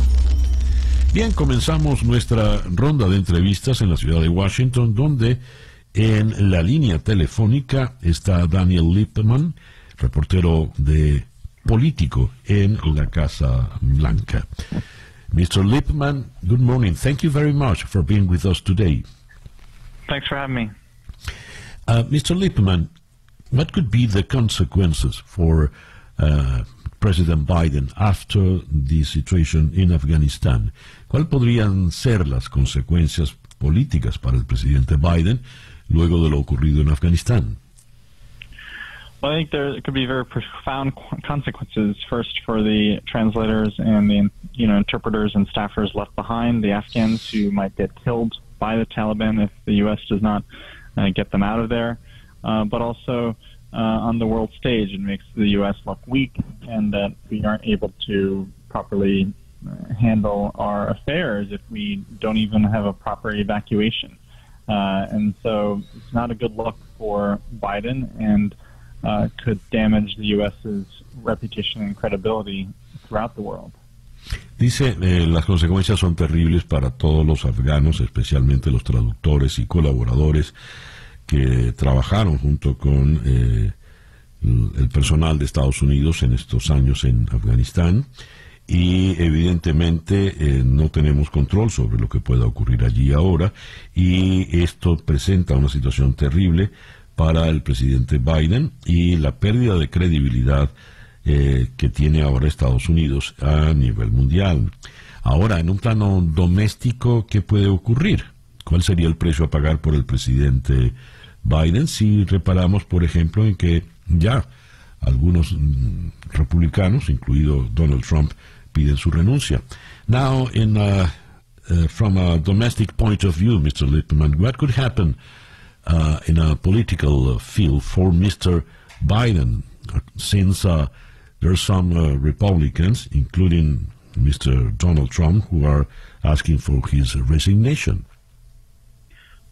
Bien, comenzamos nuestra ronda de entrevistas en la ciudad de Washington, donde en la línea telefónica está Daniel Lippman, reportero de político en la Casa Blanca. Mr. Lippman, good morning. Thank you very much for being with us today. Thanks for having me. Uh, Mr. Lippman, what could be the consequences for uh, President Biden after the situation in Afghanistan? ¿Cuáles podrían ser las consecuencias políticas para el presidente Biden luego de lo ocurrido en Afganistán? Well, I think there could be very profound consequences. First, for the translators and the you know interpreters and staffers left behind, the Afghans who might get killed by the Taliban if the U.S. does not uh, get them out of there, uh, but also uh, on the world stage. It makes the U.S. look weak and that we aren't able to properly uh, handle our affairs if we don't even have a proper evacuation. Uh, and so it's not a good look for Biden and could damage the U.S.'s reputation and credibility throughout the world. Dice, eh, las consecuencias son terribles para todos los afganos, especialmente los traductores y colaboradores que trabajaron junto con eh, el personal de Estados Unidos en estos años en Afganistán. Y evidentemente eh, no tenemos control sobre lo que pueda ocurrir allí ahora. Y esto presenta una situación terrible para el presidente Biden y la pérdida de credibilidad eh, que tiene ahora Estados Unidos a nivel mundial. Ahora, en un plano doméstico, ¿qué puede ocurrir? ¿Cuál sería el precio a pagar por el presidente Biden si reparamos, por ejemplo, en que ya algunos mm, republicanos, incluido Donald Trump, piden su renuncia? Now, in, uh, uh, from a domestic point of view, Mr. Lippman, what could happen uh, in a political field for Mr. Biden since there are some uh, Republicans, including Mr. Donald Trump, who are asking for his resignation.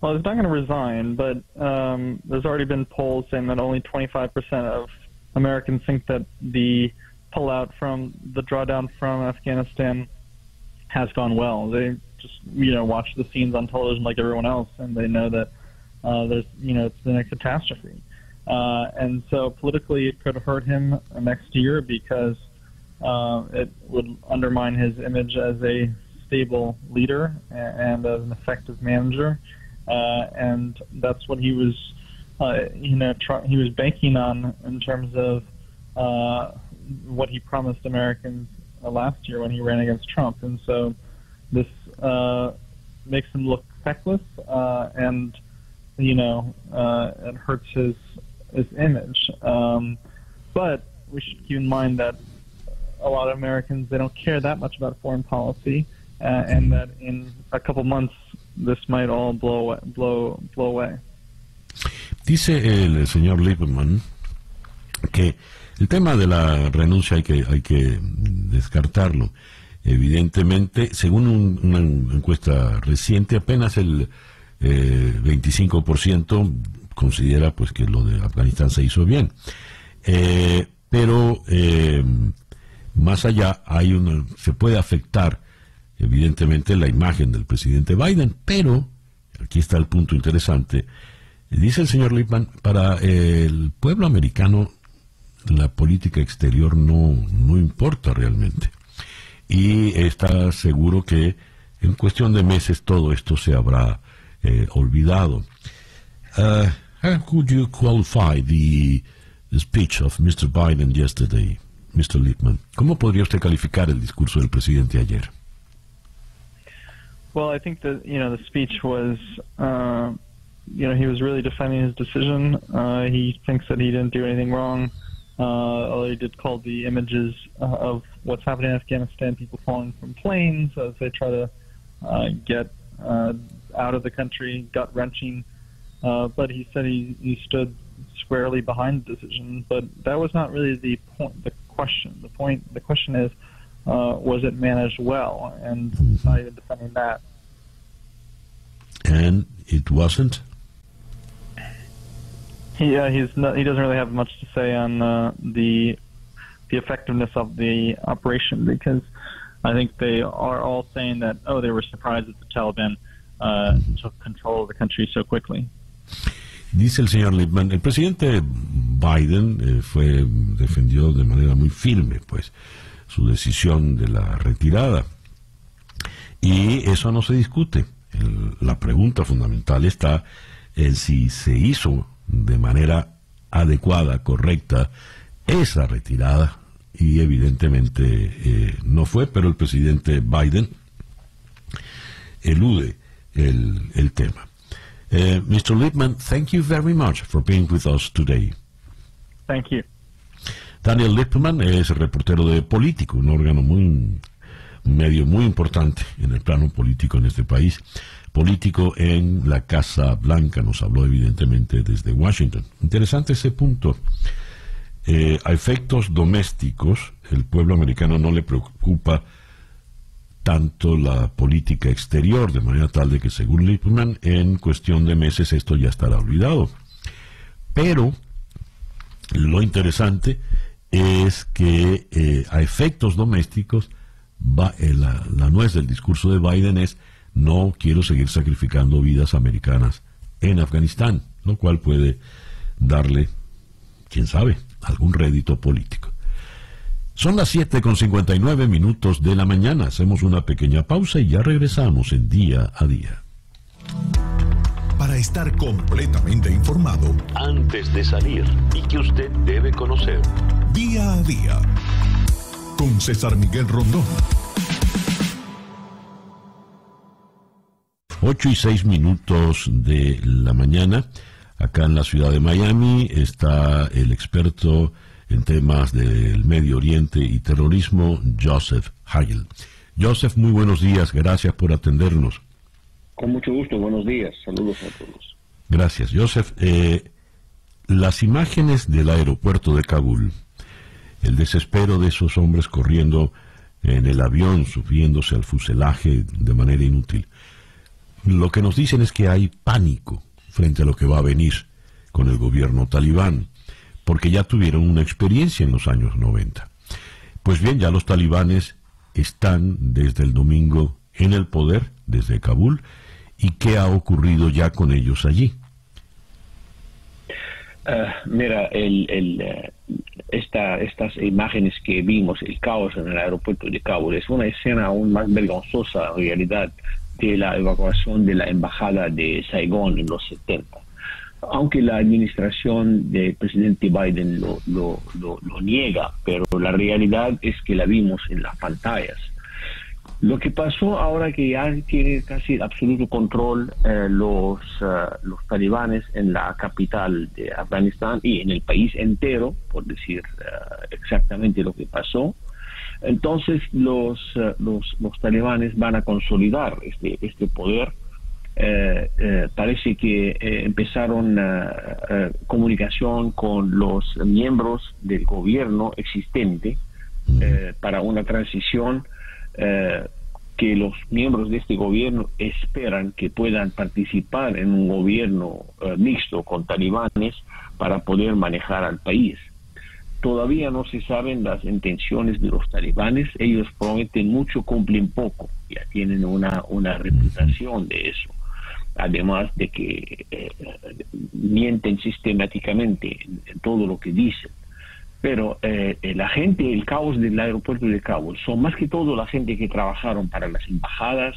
Well, he's not going to resign, but um, there's already been polls saying that only 25% of Americans think that the pullout from the drawdown from Afghanistan has gone well. They just you know watch the scenes on television like everyone else, and they know that uh, there's you know it's been a catastrophe. Uh, and so politically, it could hurt him next year because uh, it would undermine his image as a stable leader and, as an effective manager. Uh, and that's what he was, uh, you know, he was banking on in terms of uh, what he promised Americans uh, last year when he ran against Trump. And so this uh, makes him look feckless, uh, and you know, uh, it hurts his his image. Um, but we should keep in mind that a lot of Americans they don't care that much about foreign policy, uh, and that in a couple months this might all blow blow blow away. Dice el señor Lieberman que el tema de la renuncia hay que hay que descartarlo. Evidentemente, según una encuesta reciente, apenas el eh, 25% considera pues que lo de Afganistán se hizo bien. Eh, pero eh, más allá hay una, se puede afectar evidentemente la imagen del presidente Biden, pero aquí está el punto interesante. Dice el señor Lippman, para el pueblo americano la política exterior no, no importa realmente. Y está seguro que en cuestión de meses todo esto se habrá eh, olvidado. Uh, how could you qualify the, the speech of Mr. Biden yesterday, Mr. Lippman? ¿Cómo podría usted calificar el discurso del presidente ayer? Well, I think that you know the speech was, uh, you know, he was really defending his decision. Uh, he thinks that he didn't do anything wrong. Uh, although he did call the images uh, of what's happening in Afghanistan, people falling from planes as they try to uh, get uh, out of the country, gut wrenching. Uh, but he said he, he stood squarely behind the decision. But that was not really the point. The question. The point. The question is, uh, was it managed well? And decided defending that. And it wasn't. Yeah, he's not, he doesn't really have much to say on uh, the the effectiveness of the operation because I think they are all saying that oh they were surprised that the Taliban uh, took control of the country so quickly. Dice el señor Lippman, el presidente Biden eh, fue defendió de manera muy firme pues su decisión de la retirada y eso no se discute. La pregunta fundamental está en si se hizo de manera adecuada, correcta, esa retirada y evidentemente eh, no fue, pero el presidente Biden elude el, el tema. Uh, Mr. Lippman, thank you very much for being with us today. Thank you. Daniel Lippman es reportero de Político, un órgano muy, un medio muy importante en el plano político en este país político en la Casa Blanca. Nos habló evidentemente desde Washington. Interesante ese punto. Eh, a efectos domésticos, el pueblo americano no le preocupa tanto la política exterior, de manera tal de que, según Lippman, en cuestión de meses esto ya estará olvidado. Pero lo interesante es que eh, a efectos domésticos, va, eh, la, la nuez del discurso de Biden es no quiero seguir sacrificando vidas americanas en Afganistán, lo cual puede darle, quién sabe, algún rédito político. Son las 7 con 59 minutos de la mañana. Hacemos una pequeña pausa y ya regresamos en día a día. Para estar completamente informado, antes de salir y que usted debe conocer, día a día, con César Miguel Rondón. 8 y 6 minutos de la mañana. Acá en la ciudad de Miami está el experto en temas del Medio Oriente y terrorismo, Joseph Hagel. Joseph, muy buenos días, gracias por atendernos. Con mucho gusto, buenos días, saludos a todos. Gracias, Joseph. Eh, las imágenes del aeropuerto de Kabul, el desespero de esos hombres corriendo en el avión, subiéndose al fuselaje de manera inútil, lo que nos dicen es que hay pánico frente a lo que va a venir con el gobierno talibán, porque ya tuvieron una experiencia en los años 90. Pues bien, ya los talibanes están desde el domingo en el poder, desde Kabul, y qué ha ocurrido ya con ellos allí. Uh, mira, eh, esta, estas imágenes que vimos, el caos en el aeropuerto de Kabul, es una escena aún más vergonzosa en realidad de la evacuación de la embajada de Saigón en los 70. Aunque la administración del presidente Biden lo, lo, lo, niega, pero la realidad es que la vimos en las pantallas. Lo que pasó ahora que ya tiene casi absoluto control eh, los, eh, los talibanes en la capital de Afganistán y en el país entero, por decir eh, exactamente lo que pasó, entonces los, los, los, talibanes van a consolidar este, este poder. Parece que empezaron comunicación con los miembros del gobierno existente para una transición eh, que los miembros de este gobierno esperan que puedan participar en un gobierno eh, mixto con talibanes para poder manejar al país. Todavía no se saben las intenciones de los talibanes, ellos prometen mucho, cumplen poco, ya tienen una, una reputación de eso además de que eh, mienten sistemáticamente en, todo lo que dicen pero eh, la gente, el caos del aeropuerto de Kabul, son más que todo la gente que trabajaron para las embajadas,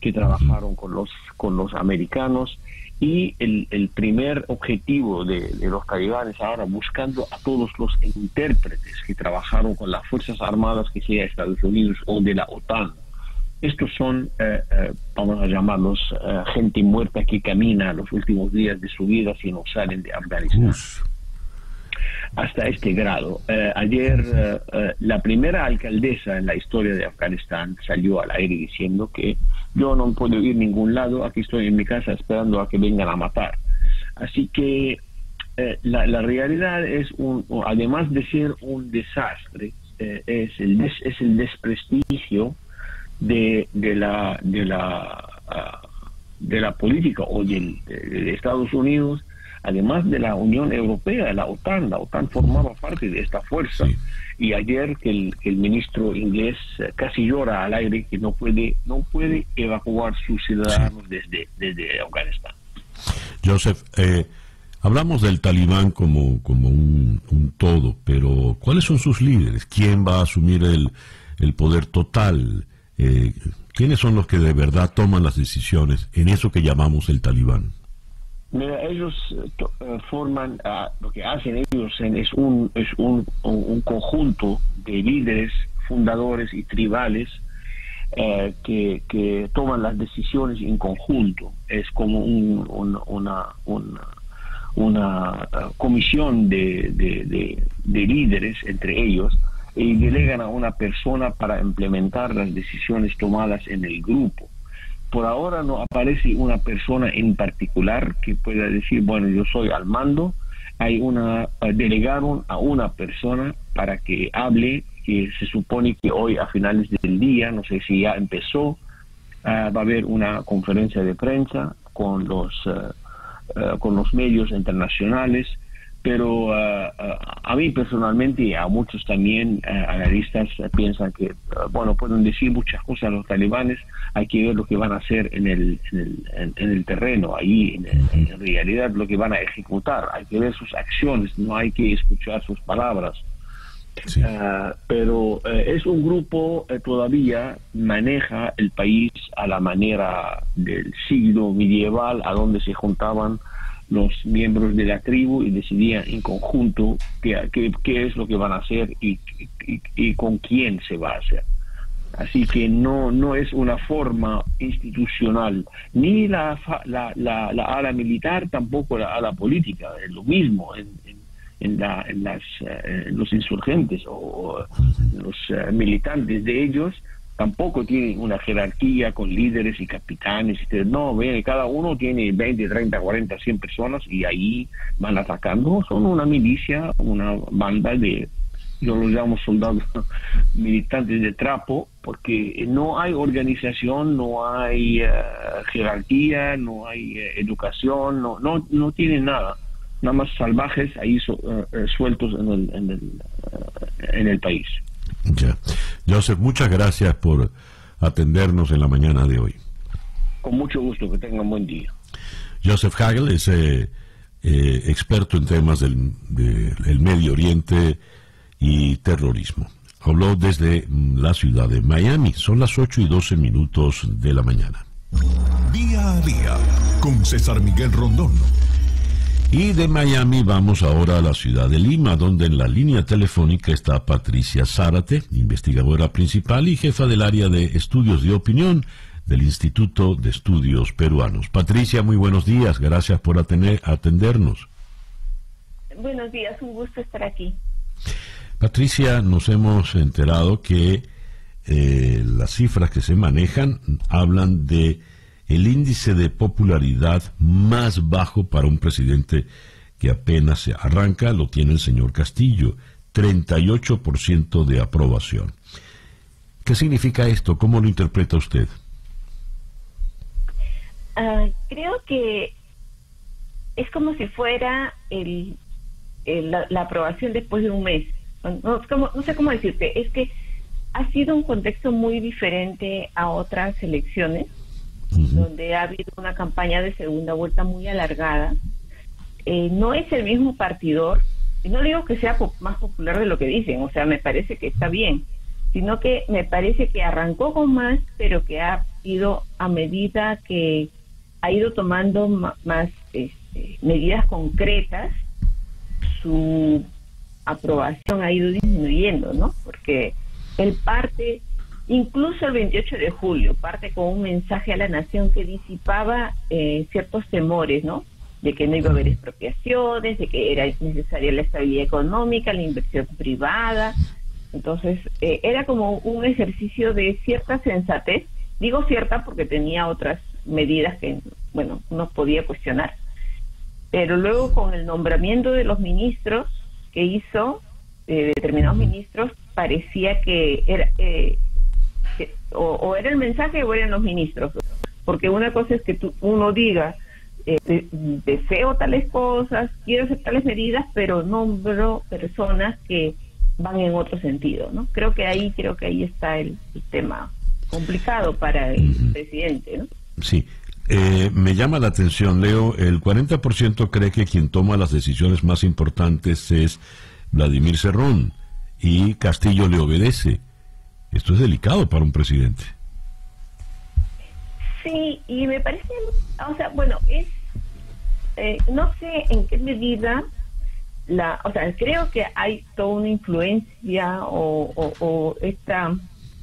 que trabajaron con los, con los americanos, y el, el primer objetivo de, los talibanes ahora buscando a todos los intérpretes que trabajaron con las Fuerzas Armadas, que sea Estados Unidos o de la OTAN. Estos son, eh, eh, vamos a llamarlos, gente muerta que camina los últimos días de su vida si no salen de Afganistán hasta este grado. Eh, ayer eh, eh, la primera alcaldesa en la historia de Afganistán salió al aire diciendo que yo no puedo ir a ningún lado, aquí estoy en mi casa esperando a que vengan a matar. Así que la, la, realidad es, un, además de ser un desastre, es, el es el desprestigio de, de la de la ah, de la política o de Estados Unidos además de la Unión Europea, la OTAN. La OTAN formaba parte de esta fuerza. Y ayer que el, el, ministro inglés eh, casi llora al aire que no puede, no puede evacuar sus ciudadanos desde, desde Afganistán. Joseph, eh, hablamos del talibán como, como un, un, todo, pero ¿cuáles son sus líderes? ¿Quién va a asumir el, el poder total? Eh, ¿Quiénes son los que de verdad toman las decisiones en eso que llamamos el talibán? Mira, ellos eh, eh, forman, ah, lo que hacen ellos es, un, es un, un, conjunto de líderes, fundadores y tribales eh, que, que, toman las decisiones en conjunto. Es como una, una, una, comisión de, de, de líderes entre ellos y delegan a una persona para implementar las decisiones tomadas en el grupo por ahora no aparece una persona en particular que pueda decir, bueno, yo soy al mando. Hay una, eh, delegaron a una persona para que hable, que se supone que hoy a finales del día, no sé si ya empezó, ah, va a haber una conferencia de prensa con los, eh, eh, con los medios internacionales pero uh, uh, a mí personalmente y a muchos también uh, analistas piensan que, bueno, pueden decir muchas cosas los talibanes, hay que ver lo que van a hacer en el, en el, en, el terreno, ahí en, en, realidad lo que van a ejecutar, hay que ver sus acciones, no hay que escuchar sus palabras. Sí. pero es un grupo todavía maneja el país a la manera del siglo medieval, a donde se juntaban los miembros de la tribu y decidían en conjunto qué, qué, es lo que van a hacer y, con quién se va a hacer. Así que no, no es una forma institucional, ni la, la, la, ala militar, tampoco la ala política, es lo mismo en, en, la, en las, eh, los insurgentes o los eh, militantes de ellos tampoco tienen una jerarquía con líderes y capitanes. Y no, ven, cada uno tiene 20, 30, 40, 100 personas y ahí van atacando. Son una milicia, una banda de, yo los llamo soldados militantes de trapo, porque no hay organización, no hay eh, jerarquía, no hay eh, educación, no, no, no tienen nada, nada más salvajes ahí sueltos en el, en, el, en el país. Ya. Joseph, muchas gracias por atendernos en la mañana de hoy. Con mucho gusto, que tengan buen día. Joseph Hagel es eh, eh, experto en temas del, Medio Oriente y terrorismo. Habló desde mm, la ciudad de Miami. Son las 8 y 12 minutos de la mañana. Día a día con César Miguel Rondón. Y de Miami vamos ahora a la ciudad de Lima, donde en la línea telefónica está Patricia Zárate, investigadora principal y jefa del área de estudios de opinión del Instituto de Estudios Peruanos. Patricia, muy buenos días, gracias por atendernos. Buenos días, un gusto estar aquí. Patricia, nos hemos enterado que eh, las cifras que se manejan hablan de el índice de popularidad más bajo para un presidente que apenas se arranca lo tiene el señor Castillo, 38% de aprobación. ¿Qué significa esto? ¿Cómo lo interpreta usted? Ah, creo que es como si fuera el, la, aprobación después de un mes. No, no sé cómo decirte, es que ha sido un contexto muy diferente a otras elecciones, donde ha habido una campaña de segunda vuelta muy alargada. Eh, no es el mismo partidor, y no digo que sea más popular de lo que dicen, o sea, me parece que está bien, sino que me parece que arrancó con más, pero que ha ido a medida que ha ido tomando más este, medidas concretas, su aprobación ha ido disminuyendo, ¿no? Porque él parte, incluso el 28 de julio, parte con un mensaje a la nación que disipaba eh, ciertos temores, ¿no? De que no iba a haber expropiaciones, de que era necesaria la estabilidad económica, la inversión privada. Entonces, eh, era como un ejercicio de cierta sensatez, digo cierta porque tenía otras medidas que, bueno, uno podía cuestionar. Pero luego con el nombramiento de los ministros que hizo, eh, determinados ministros, parecía que era, eh, o, era el mensaje o eran los ministros. Porque una cosa es que tú, uno diga, eh, deseo tales cosas, quiero hacer tales medidas, pero nombro personas que van en otro sentido, ¿no? Creo que ahí, creo que ahí está el, el tema complicado para el presidente, ¿no? Sí. Eh, me llama la atención, Leo, el 40% cree que quien toma las decisiones más importantes es Vladimir Cerrón y Castillo le obedece. Esto es delicado para un presidente. Sí, y me parece, o sea, bueno, es, eh, no sé en qué medida, la, o sea, creo que hay toda una influencia o, o esta,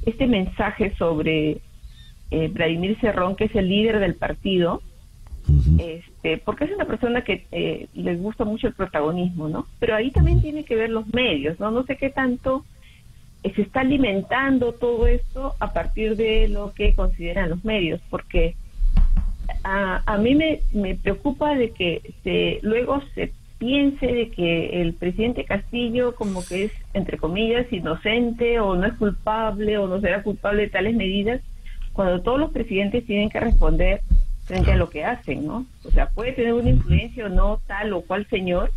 este mensaje sobre eh, Vladimir Cerrón, que es el líder del partido, este, porque es una persona que eh, les gusta mucho el protagonismo, ¿no? Pero ahí también tiene que ver los medios, ¿no? No sé qué tanto se está alimentando todo esto a partir de lo que consideran los medios, porque a, a mí me, me preocupa de que se, luego se piense de que el presidente Castillo como que es, entre comillas, inocente o no es culpable o no será culpable de tales medidas cuando todos los presidentes tienen que responder frente a lo que hacen, ¿no? O sea, puede tener una influencia o no tal o cual señor,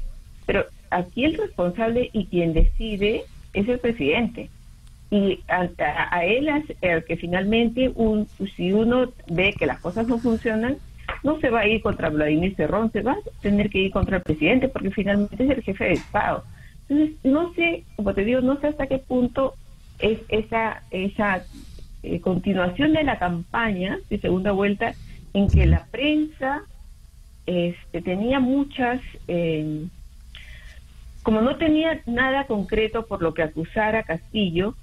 pero aquí el responsable y quien decide es el presidente. Y a, él, el que finalmente, un, si uno ve que las cosas no funcionan, no se va a ir contra Vladimir Cerrón, se va a tener que ir contra el presidente porque finalmente es el jefe de Estado. Entonces, no sé, como te digo, no sé hasta qué punto es esa, esa eh, continuación de la campaña de segunda vuelta en que la prensa este, tenía muchas, eh, como no tenía nada concreto por lo que acusar a Castillo,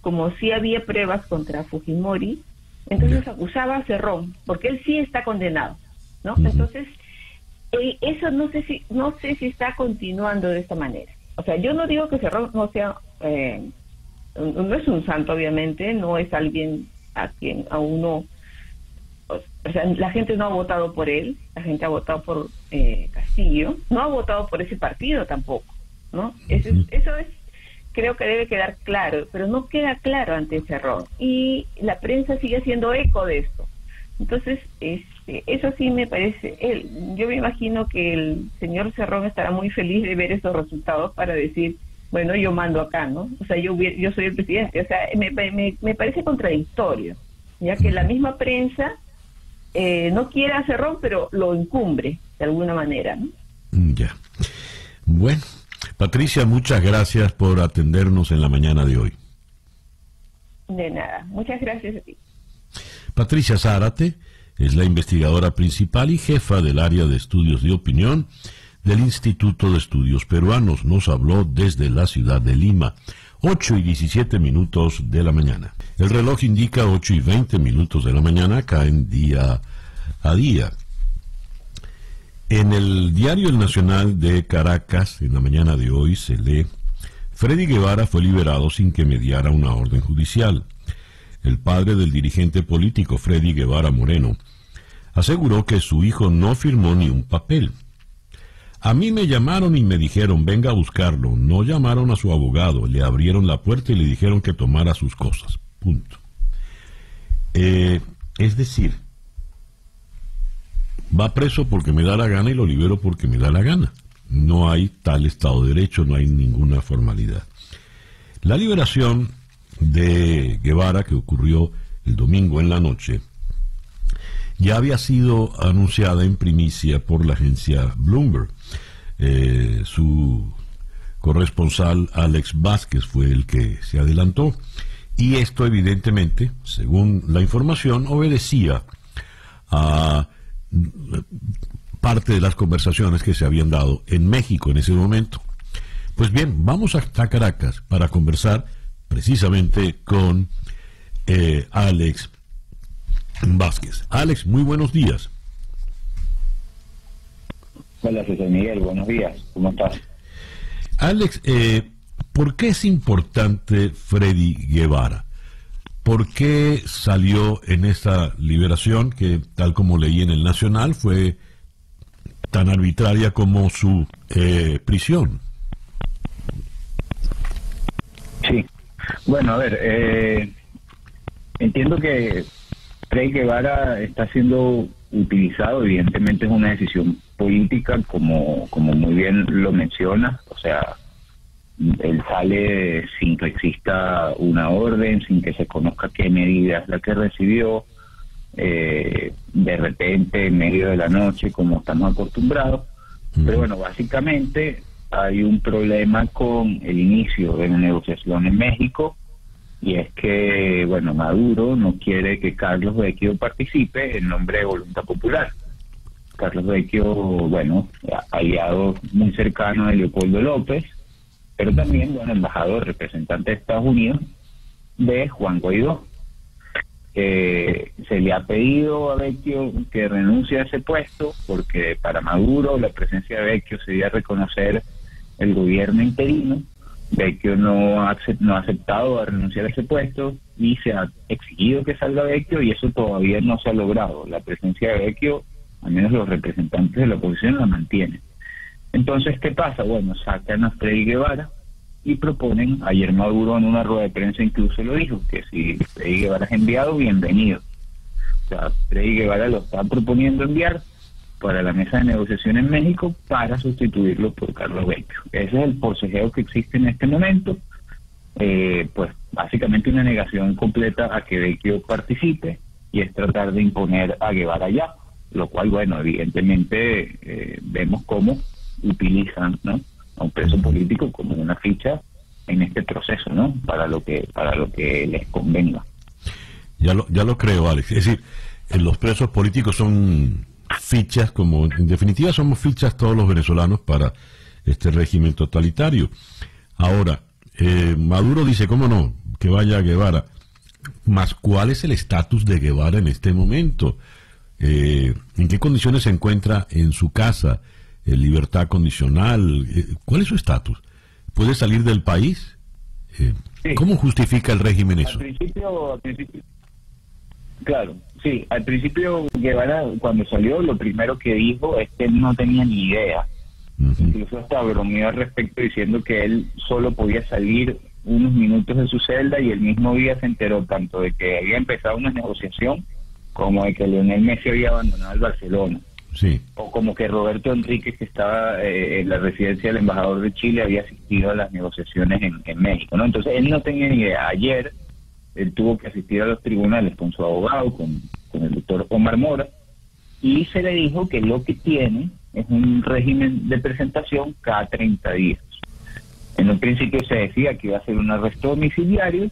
como sí había pruebas contra Fujimori, entonces acusaba a Cerrón, porque él sí está condenado, ¿no? Entonces, eh, eso no sé si no sé si está continuando de esta manera. O sea, yo no digo que Cerrón no sea eh, no es un santo obviamente, no es alguien a quien a uno, o sea, la gente no ha votado por él, la gente ha votado por eh, Castillo, no ha votado por ese partido tampoco, ¿no? Eso, es, eso es creo que debe quedar claro, pero no queda claro ante Cerrón. Y la prensa sigue haciendo eco de esto. Entonces, este, eso sí me parece, él, yo me imagino que el señor Cerrón estará muy feliz de ver esos resultados para decir, bueno, yo mando acá, ¿no? O sea, yo, yo soy el presidente. O sea, me, me, me parece contradictorio, ya que la misma prensa eh, no quiere a Cerrón, pero lo encumbre de alguna manera, ¿no? Ya. Bueno, Patricia, muchas gracias por atendernos en la mañana de hoy. De nada, muchas gracias a ti. Patricia Zárate es la investigadora principal y jefa del área de estudios de opinión del Instituto de Estudios Peruanos. Nos habló desde la ciudad de Lima. 8 y 17 minutos de la mañana. El reloj indica 8 y 20 minutos de la mañana, caen día a día. En el diario El Nacional de Caracas, en la mañana de hoy, se lee, Freddy Guevara fue liberado sin que mediara una orden judicial. El padre del dirigente político Freddy Guevara Moreno aseguró que su hijo no firmó ni un papel. A mí me llamaron y me dijeron, venga a buscarlo. No llamaron a su abogado, le abrieron la puerta y le dijeron que tomara sus cosas. Punto. Eh, es decir, va preso porque me da la gana y lo libero porque me da la gana. No hay tal Estado de Derecho, no hay ninguna formalidad. La liberación de Guevara, que ocurrió el domingo en la noche, ya había sido anunciada en primicia por la agencia Bloomberg. Eh, su corresponsal Alex Vázquez fue el que se adelantó y esto evidentemente, según la información, obedecía a parte de las conversaciones que se habían dado en México en ese momento. Pues bien, vamos hasta Caracas para conversar precisamente con eh, Alex Vázquez. Alex, muy buenos días. Hola, José Miguel, buenos días. ¿Cómo estás? Alex, eh, ¿por qué es importante Freddy Guevara? ¿Por qué salió en esta liberación que, tal como leí en el Nacional, fue tan arbitraria como su eh, prisión? Sí, bueno, a ver, eh, entiendo que Freddy Guevara está siendo utilizado, evidentemente es una decisión política, como, como muy bien lo menciona, o sea, él sale sin que exista una orden, sin que se conozca qué medida es la que recibió, eh, de repente en medio de la noche como estamos acostumbrados. Pero bueno, básicamente hay un problema con el inicio de la negociación en México y es que, bueno, Maduro no quiere que Carlos Vecchio participe en nombre de Voluntad Popular. Carlos Vecchio, bueno, aliado muy cercano de Leopoldo López, pero también, bueno, embajador, representante de Estados Unidos de Juan Guaidó. Eh, se le ha pedido a Vecchio que renuncie a ese puesto porque para Maduro la presencia de Vecchio sería reconocer el gobierno interino. Vecchio no ha, no ha aceptado a renunciar a ese puesto y se ha exigido que salga Vecchio y eso todavía no se ha logrado. La presencia de Vecchio, al menos los representantes de la oposición, la mantienen. Entonces, ¿qué pasa? Bueno, sacan a Freddy Guevara y proponen, ayer Maduro en una rueda de prensa incluso lo dijo, que si Freddy Guevara es enviado, bienvenido. O sea, Freddy Guevara lo está proponiendo enviar para la mesa de negociación en México para sustituirlo por Carlos Vecchio. Ese es el forcejeo que existe en este momento. Eh, pues básicamente una negación completa a que Vecchio participe y es tratar de imponer a Guevara ya, lo cual, bueno, evidentemente eh, vemos cómo utilizan ¿no? a un preso político como una ficha en este proceso, ¿no? Para lo que para lo que les convenga. Ya lo, ya lo creo, Alex. Es decir, eh, los presos políticos son fichas, como en definitiva somos fichas todos los venezolanos para este régimen totalitario. Ahora, eh, Maduro dice, ¿cómo no? Que vaya a Guevara. Más, ¿cuál es el estatus de Guevara en este momento? Eh, ¿En qué condiciones se encuentra en su casa? Eh, libertad condicional. Eh, ¿Cuál es su estatus? ¿Puede salir del país? Eh, ¿Cómo justifica el régimen eso? Al principio, claro, sí, al principio Guevara cuando salió lo primero que dijo es que no tenía ni idea Incluso hasta bromeó al respecto diciendo que él solo podía salir unos minutos de su celda y el mismo día se enteró tanto de que había empezado una negociación como de que Leonel Messi había abandonado el Barcelona. Sí. O como que Roberto Enríquez, que estaba eh, en la residencia del embajador de Chile, había asistido a las negociaciones en, México. ¿no? Entonces él no tenía ni idea. Ayer él tuvo que asistir a los tribunales con su abogado, con, con el doctor Omar Mora, y se le dijo que lo que tiene es un régimen de presentación cada 30 días. En un principio se decía que iba a ser un arresto domiciliario,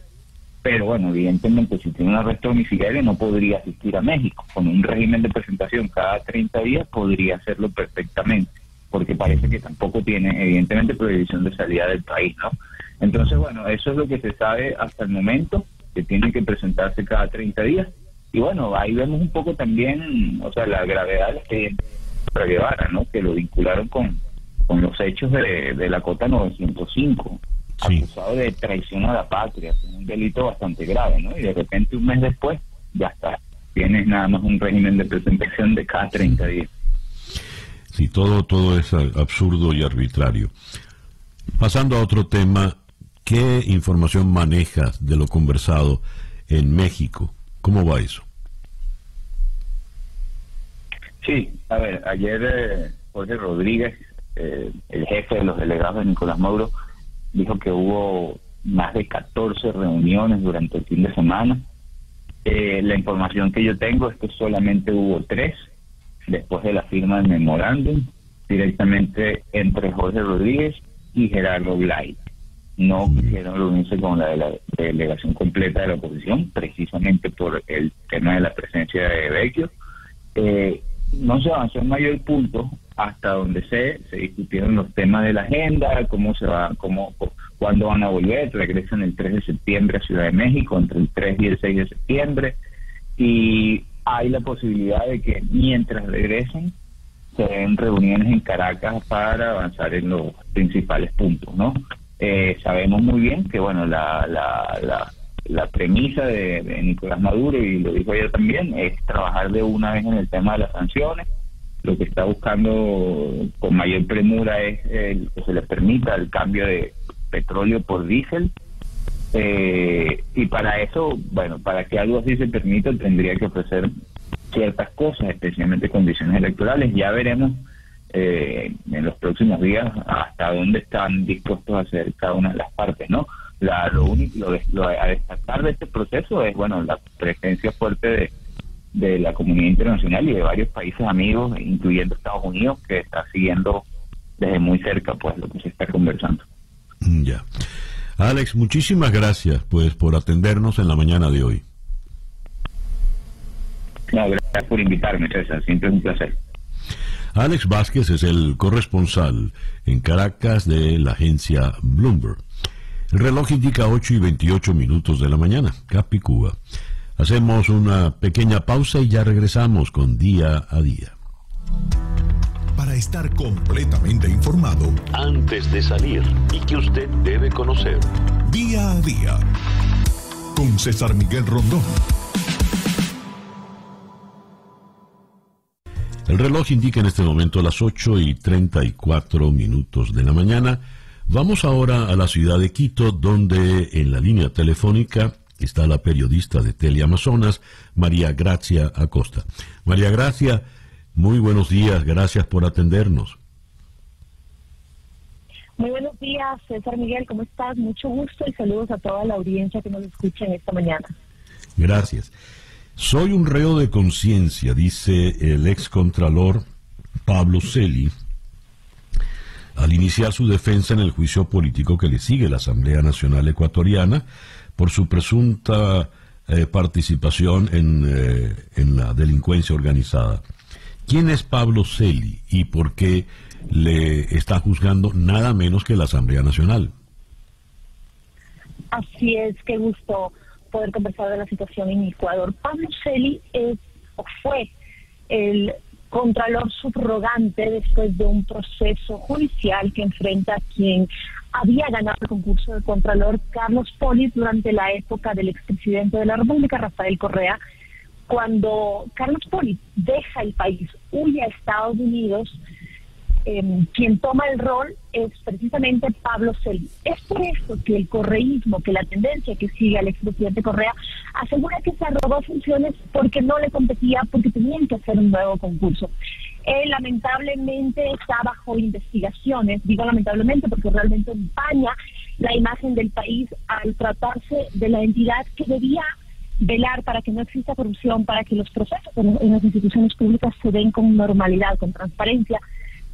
pero bueno, evidentemente si tiene un arresto domiciliario no podría asistir a México. Con un régimen de presentación cada 30 días podría hacerlo perfectamente, porque parece que tampoco tiene evidentemente prohibición de salida del país, ¿no? Entonces, bueno, eso es lo que se sabe hasta el momento, que tiene que presentarse cada 30 días. Y bueno, ahí vemos un poco también, o sea, la gravedad del expediente para ¿no? Que lo vincularon con, con los hechos de, de la cota 905 acusado de traición a la patria, un delito bastante grave, ¿no? Y de repente un mes después, ya está, tienes nada más un régimen de presentación de cada 30 días. Sí, todo, todo es absurdo y arbitrario. Pasando a otro tema, ¿qué información manejas de lo conversado en México? ¿Cómo va eso? Sí, a ver, ayer eh, Jorge Rodríguez, eh, el jefe de los delegados de Nicolás Mauro, dijo que hubo más de 14 reuniones durante el fin de semana. Eh, la información que yo tengo es que solamente hubo tres después de la firma del memorándum directamente entre Jorge Rodríguez y Gerardo Blay. No quisieron reunirse con la, de la delegación completa de la oposición, precisamente por el tema de la presencia de Vecchio. Eh, no se avanzó en mayor punto hasta donde se, se discutieron los temas de la agenda, cómo se va, cómo, cuándo van a volver, regresan el 3 de septiembre a Ciudad de México, entre el 3 y el 6 de septiembre, y hay la posibilidad de que mientras regresen se den reuniones en Caracas para avanzar en los principales puntos, ¿no? Eh, sabemos muy bien que, bueno, la, la, la, la premisa de, de Nicolás Maduro, y lo dijo ayer también, es trabajar de una vez en el tema de las sanciones, lo que está buscando con mayor premura es que se le permita el cambio de petróleo por diésel. Eh, y para eso, bueno, para que algo así se permita, tendría que ofrecer ciertas cosas, especialmente condiciones electorales. Ya veremos eh, en los próximos días hasta dónde están dispuestos a hacer cada una de las partes, ¿no? La, lo único lo, a destacar de este proceso es, bueno, la presencia fuerte de de la comunidad internacional y de varios países amigos, incluyendo Estados Unidos, que está siguiendo desde muy cerca pues lo que se está conversando. Mm, ya. Alex, muchísimas gracias pues por atendernos en la mañana de hoy. gracias por invitarme, César, siempre es un placer. Alex Vázquez es el corresponsal en Caracas de la agencia Bloomberg. El reloj indica 8 y 28 minutos de la mañana, Capicúa. Hacemos una pequeña pausa y ya regresamos con día a día. Para estar completamente informado antes de salir y que usted debe conocer. Día a día con César Miguel Rondón. El reloj indica en este momento las 8 y 34 minutos de la mañana. Vamos ahora a la ciudad de Quito, donde en la línea telefónica está la periodista de Teleamazonas, María Gracia Acosta. María Gracia, muy buenos días, gracias por atendernos. Muy buenos días, César Miguel, ¿cómo estás? Mucho gusto y saludos a toda la audiencia que nos escucha en esta mañana. Gracias. Soy un reo de conciencia, dice el ex contralor Pablo Celi, al iniciar su defensa en el juicio político que le sigue la Asamblea Nacional Ecuatoriana por su presunta eh, participación en, eh, en, la delincuencia organizada. ¿Quién es Pablo Celi y por qué le está juzgando nada menos que la Asamblea Nacional? Así es, qué gusto poder conversar de la situación en Ecuador. Pablo Celi es o fue el contralor subrogante después de un proceso judicial que enfrenta a quien había ganado el concurso de Contralor Carlos Polis durante la época del expresidente de la República, Rafael Correa, cuando Carlos Polis deja el país, huye a Estados Unidos, em, quien toma el rol es precisamente Pablo Celi. Es por eso que el correísmo, que la tendencia que sigue al expresidente Correa, asegura que se robó funciones porque no le competía, porque tenían que hacer un nuevo concurso. Él lamentablemente está bajo investigaciones, digo lamentablemente porque realmente empaña la imagen del país al tratarse de la entidad que debía velar para que no exista corrupción, para que los procesos en, las instituciones públicas se den con normalidad, con transparencia,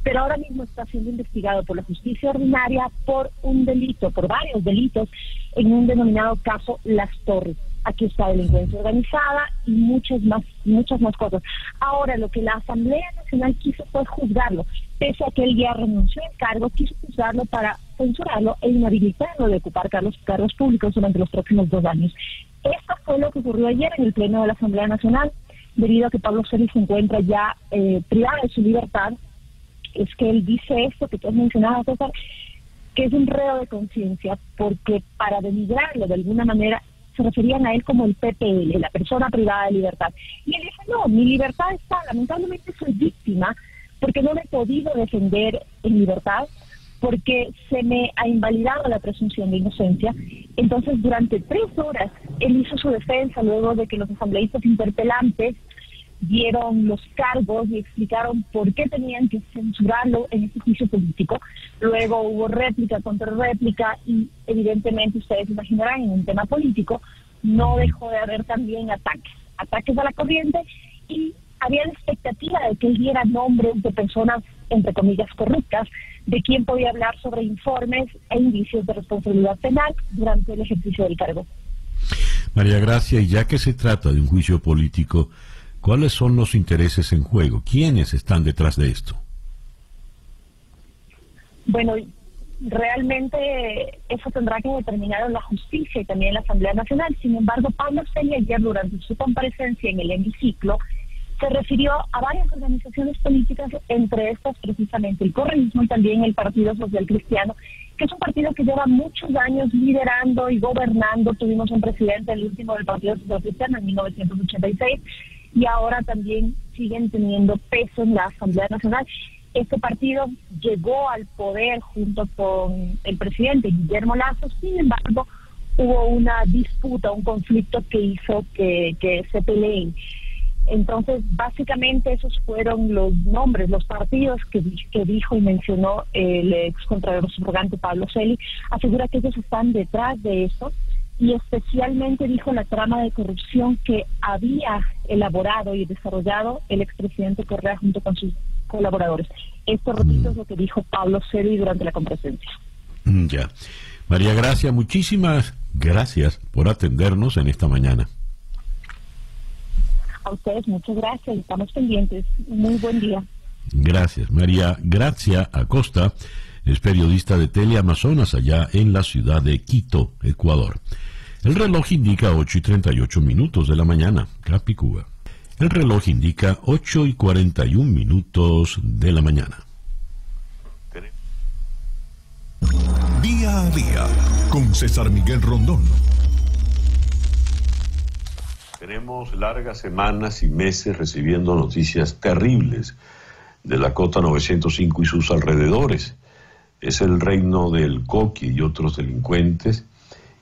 pero ahora mismo está siendo investigado por la justicia ordinaria por un delito, por varios delitos, en un denominado caso Las Torres. Aquí está delincuencia organizada y muchas más, muchas más cosas. Ahora, lo que la Asamblea Nacional quiso fue juzgarlo, pese a que él ya renunció al cargo, quiso juzgarlo para censurarlo e inhabilitarlo de ocupar cargos, públicos durante los próximos dos años. Esto fue lo que ocurrió ayer en el Pleno de la Asamblea Nacional, debido a que Pablo Celis se encuentra ya eh, privado de su libertad. Es que él dice esto que tú has mencionado, César, que es un reo de conciencia, porque para denigrarlo de alguna manera se referían a él como el PPL, la persona privada de libertad. Y él dice, no, mi libertad está, lamentablemente soy víctima, porque no me he podido defender en libertad, porque se me ha invalidado la presunción de inocencia. Entonces, durante tres horas, él hizo su defensa luego de que los asambleístas interpelantes dieron los cargos y explicaron por qué tenían que censurarlo en ese juicio político. Luego hubo réplica contra réplica y evidentemente ustedes imaginarán en un tema político no dejó de haber también ataques, ataques a la corriente y había la expectativa de que él diera nombres de personas, entre comillas, corruptas, de quién podía hablar sobre informes e indicios de responsabilidad penal durante el ejercicio del cargo. María Gracia, y ya que se trata de un juicio político, ¿cuáles son los intereses en juego? ¿Quiénes están detrás de esto? Bueno, realmente eso tendrá que determinar la justicia y también la Asamblea Nacional. Sin embargo, Pablo Celia ayer durante su comparecencia en el hemiciclo se refirió a varias organizaciones políticas, entre estas precisamente el correísmo y también el Partido Social Cristiano, que es un partido que lleva muchos años liderando y gobernando. Tuvimos un presidente, el último del Partido Social Cristiano, en 1986, y ahora también siguen teniendo peso en la Asamblea Nacional. Este partido llegó al poder junto con el presidente Guillermo Lazo, sin embargo, hubo una disputa, un conflicto que hizo que, que se peleen. Entonces, básicamente esos fueron los nombres, los partidos que, que dijo y mencionó el ex contralor subrogante Pablo Celi. Asegura que ellos están detrás de eso y especialmente dijo la trama de corrupción que había elaborado y desarrollado el expresidente Correa junto con sus colaboradores. Esto, repito, es lo que dijo Pablo Celi durante la conferencia. Mm, ya. María Gracia, muchísimas gracias por atendernos en esta mañana. A ustedes muchas gracias, estamos pendientes. Muy buen día. Gracias. María Gracia Acosta es periodista de Teleamazonas allá en la ciudad de Quito, Ecuador. El reloj indica 8 y 38 minutos de la mañana, Capicúa. El reloj indica 8 y 41 minutos de la mañana. Día a día con César Miguel Rondón. Tenemos largas semanas y meses recibiendo noticias terribles de la Cota 905 y sus alrededores. Es el reino del coqui y otros delincuentes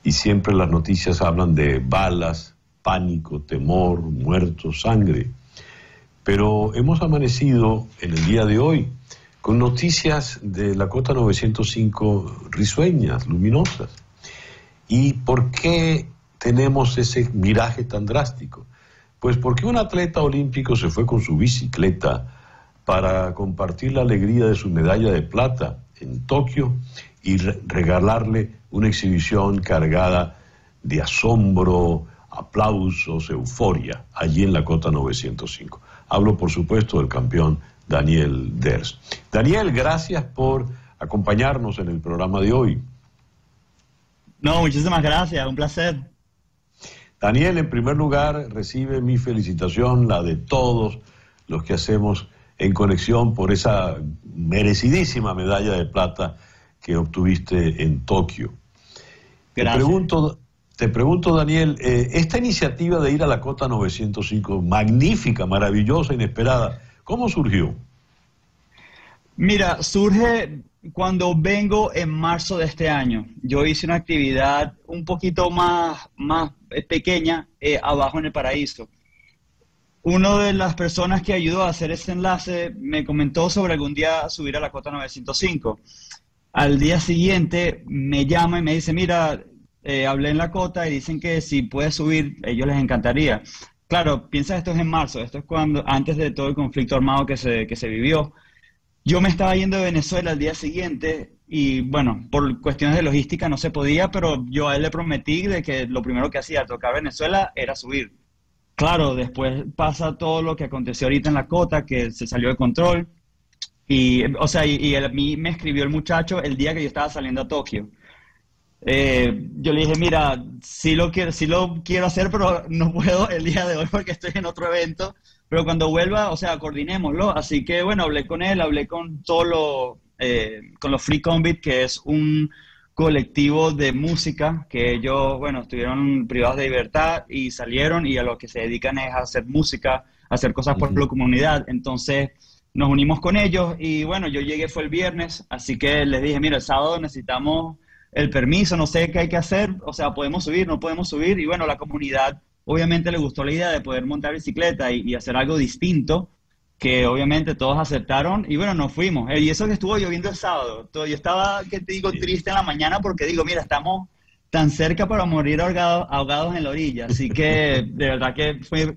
y siempre las noticias hablan de balas, pánico, temor, muertos, sangre. Pero hemos amanecido en el día de hoy con noticias de la Cota 905 risueñas, luminosas. ¿Y por qué tenemos ese miraje tan drástico? Pues porque un atleta olímpico se fue con su bicicleta para compartir la alegría de su medalla de plata en Tokio y regalarle una exhibición cargada de asombro, aplausos, euforia, allí en la cota 905. Hablo, por supuesto, del campeón Daniel Ders. Daniel, gracias por acompañarnos en el programa de hoy. No, muchísimas gracias, un placer. Daniel, en primer lugar, recibe mi felicitación, la de todos los que hacemos en conexión por esa merecidísima medalla de plata que obtuviste en Tokio. Te pregunto, te pregunto Daniel, eh, esta iniciativa de ir a la cota 905, magnífica, maravillosa, inesperada, ¿cómo surgió? Mira, surge cuando vengo en marzo de este año. Yo hice una actividad un poquito más, más pequeña eh, abajo en el paraíso. Una de las personas que ayudó a hacer ese enlace me comentó sobre algún día subir a la cota 905. Al día siguiente me llama y me dice, mira, eh, hablé en la cota y dicen que si puedes subir, ellos les encantaría. Claro, piensa esto es en marzo, esto es cuando antes de todo el conflicto armado que se, que se vivió. Yo me estaba yendo de Venezuela al día siguiente y bueno, por cuestiones de logística no se podía, pero yo a él le prometí de que lo primero que hacía al tocar Venezuela era subir. Claro, después pasa todo lo que aconteció ahorita en la cota, que se salió de control. Y, o sea, y, a mí me escribió el muchacho el día que yo estaba saliendo a Tokio. Eh, yo le dije, mira, sí lo, quiero, sí lo quiero hacer, pero no puedo el día de hoy porque estoy en otro evento. Pero cuando vuelva, o sea, coordinémoslo. Así que, bueno, hablé con él, hablé con todo lo, eh, con los Free Convit, que es un colectivo de música que ellos, bueno, estuvieron privados de libertad y salieron y a lo que se dedican es a hacer música, a hacer cosas por la comunidad. Entonces nos unimos con ellos y bueno, yo llegué fue el viernes, así que les dije, mira, el sábado necesitamos el permiso, no sé qué hay que hacer, o sea, podemos subir, no podemos subir y bueno, la comunidad obviamente le gustó la idea de poder montar bicicleta y, hacer algo distinto, que obviamente todos aceptaron y bueno, nos fuimos. Eh, y eso que estuvo lloviendo el sábado. Yo estaba, que te digo, triste en la mañana porque digo, mira, estamos tan cerca para morir ahogados, ahogados en la orilla. Así que de verdad que fue,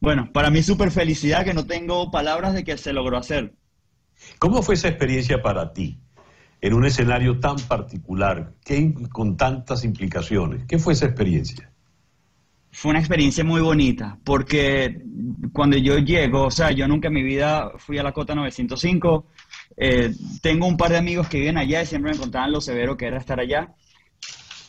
bueno, para mí súper felicidad que no tengo palabras de que se logró hacer. ¿Cómo fue esa experiencia para ti? En un escenario tan particular, que con tantas implicaciones. ¿Qué fue esa experiencia? Fue una experiencia muy bonita, porque cuando yo llego, o sea, yo nunca en mi vida fui a la cota 905, eh, tengo un par de amigos que viven allá y siempre me contaban lo severo que era estar allá,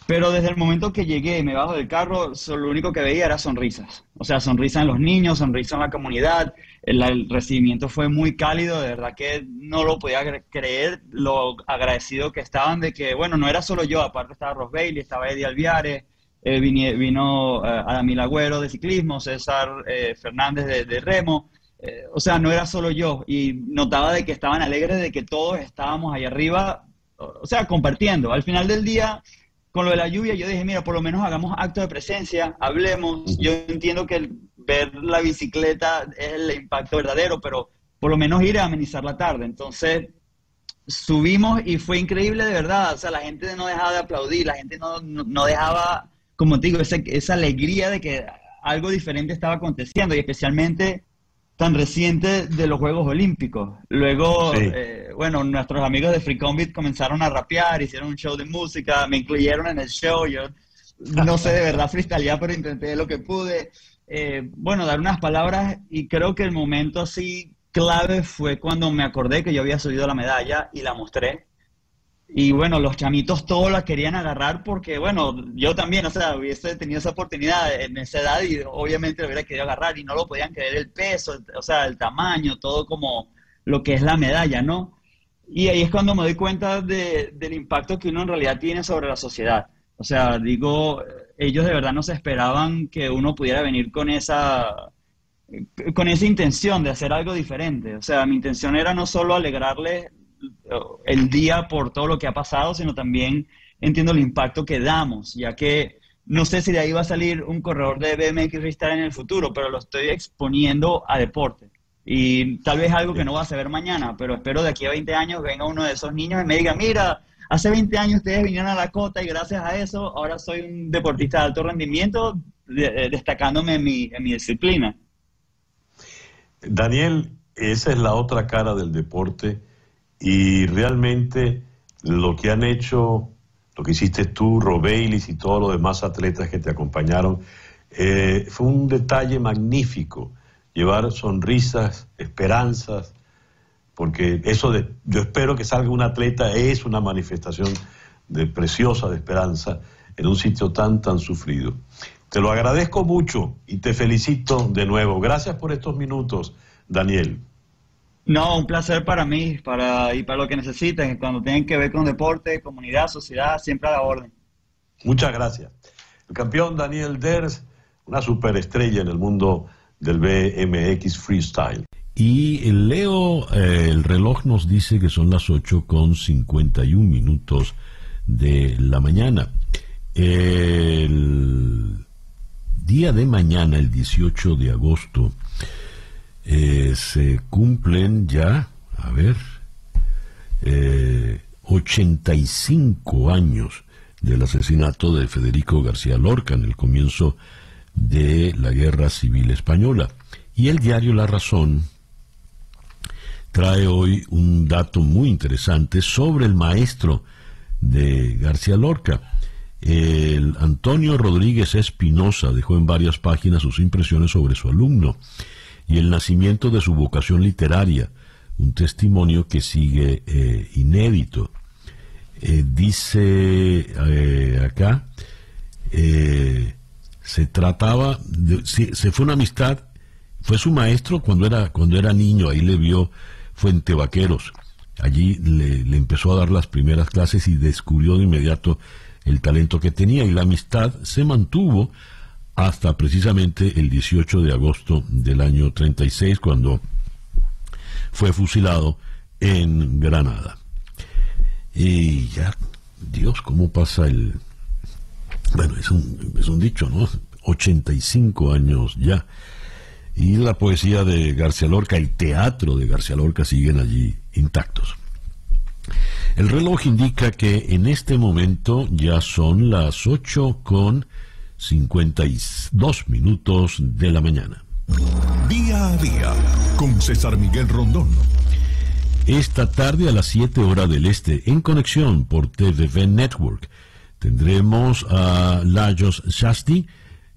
pero desde el momento que llegué y me bajo del carro, lo único que veía era sonrisas, o sea, sonrisas en los niños, sonrisas en la comunidad, el, el recibimiento fue muy cálido, de verdad que no lo podía creer, lo agradecido que estaban de que, bueno, no era solo yo, aparte estaba Ross Bailey, estaba Eddie Alviare, eh, vino, eh, Adamil Agüero de ciclismo, César eh, Fernández de, remo. o sea, no era solo yo y notaba de que estaban alegres de que todos estábamos ahí arriba, o sea, compartiendo. Al final del día, con lo de la lluvia, yo dije, mira, por lo menos hagamos acto de presencia, hablemos. Yo entiendo que ver la bicicleta es el impacto verdadero, pero por lo menos ir a amenizar la tarde. Entonces, subimos y fue increíble de verdad. O sea, la gente no dejaba de aplaudir, la gente no, no dejaba como te digo, esa, esa alegría de que algo diferente estaba aconteciendo y especialmente tan reciente de los Juegos Olímpicos. Luego, eh, bueno, nuestros amigos de Free Combat comenzaron a rapear, hicieron un show de música, me incluyeron en el show, yo no sé de verdad freestylear, pero intenté lo que pude. Eh, bueno, dar unas palabras y creo que el momento así clave fue cuando me acordé que yo había subido la medalla y la mostré y bueno, los chamitos todos la querían agarrar porque, bueno, yo también, o sea, hubiese tenido esa oportunidad en esa edad y obviamente lo hubiera querido agarrar y no lo podían creer el peso, o sea, el tamaño, todo como lo que es la medalla, ¿no? Y ahí es cuando me doy cuenta de, del impacto que uno en realidad tiene sobre la sociedad. O sea, digo, ellos de verdad no se esperaban que uno pudiera venir con esa, con esa intención de hacer algo diferente. O sea, mi intención era no solo alegrarles el día por todo lo que ha pasado, sino también entiendo el impacto que damos, ya que no sé si de ahí va a salir un corredor de BMX freestyle en el futuro, pero lo estoy exponiendo a deporte. Y tal vez algo que no va a saber mañana, pero espero de aquí a 20 años venga uno de esos niños y me diga, mira, hace 20 años ustedes vinieron a la cota y gracias a eso ahora soy un deportista de alto rendimiento, destacándome en mi, en mi disciplina. Daniel, esa es la otra cara del deporte y realmente lo que han hecho, lo que hiciste tú, Robeilis y todos los demás atletas que te acompañaron, eh, fue un detalle magnífico. Llevar sonrisas, esperanzas, porque eso de, yo espero que salga un atleta es una manifestación de preciosa de esperanza en un sitio tan, tan sufrido. Te lo agradezco mucho y te felicito de nuevo. Gracias por estos minutos, Daniel. No, un placer para mí para, y para lo que necesiten. Cuando tienen que ver con deporte, comunidad, sociedad, siempre a la orden. Muchas gracias. El campeón Daniel Ders, una superestrella en el mundo del BMX Freestyle. Y Leo, eh, el reloj nos dice que son las 8 con 51 minutos de la mañana. El día de mañana, el 18 de agosto, eh, se cumplen ya, a ver, 85 eh, años del asesinato de Federico García Lorca en el comienzo de la Guerra Civil Española. Y el diario La Razón trae hoy un dato muy interesante sobre el maestro de García Lorca. El Antonio Rodríguez Espinosa dejó en varias páginas sus impresiones sobre su alumno y el nacimiento de su vocación literaria, un testimonio que sigue eh, inédito. Eh, dice eh, acá, se trataba, de, se, fue una amistad, fue su maestro cuando era, cuando era niño, ahí le vio Fuente Vaqueros. Allí le, empezó a dar las primeras clases y descubrió de inmediato el talento que tenía y la amistad se mantuvo hasta precisamente el 18 de agosto del año 36 cuando fue fusilado en Granada. Y ya, Dios, ¿cómo pasa el... Bueno, es un, es un dicho, ¿no? 85 años ya y la poesía de García Lorca, el teatro de García Lorca siguen allí intactos. El reloj indica que en este momento ya son las 8 con 52 minutos de la mañana. Día a día con César Miguel Rondón. Esta tarde a las 7 horas del este, en conexión por TVV Network, tendremos a Lajos Shasti,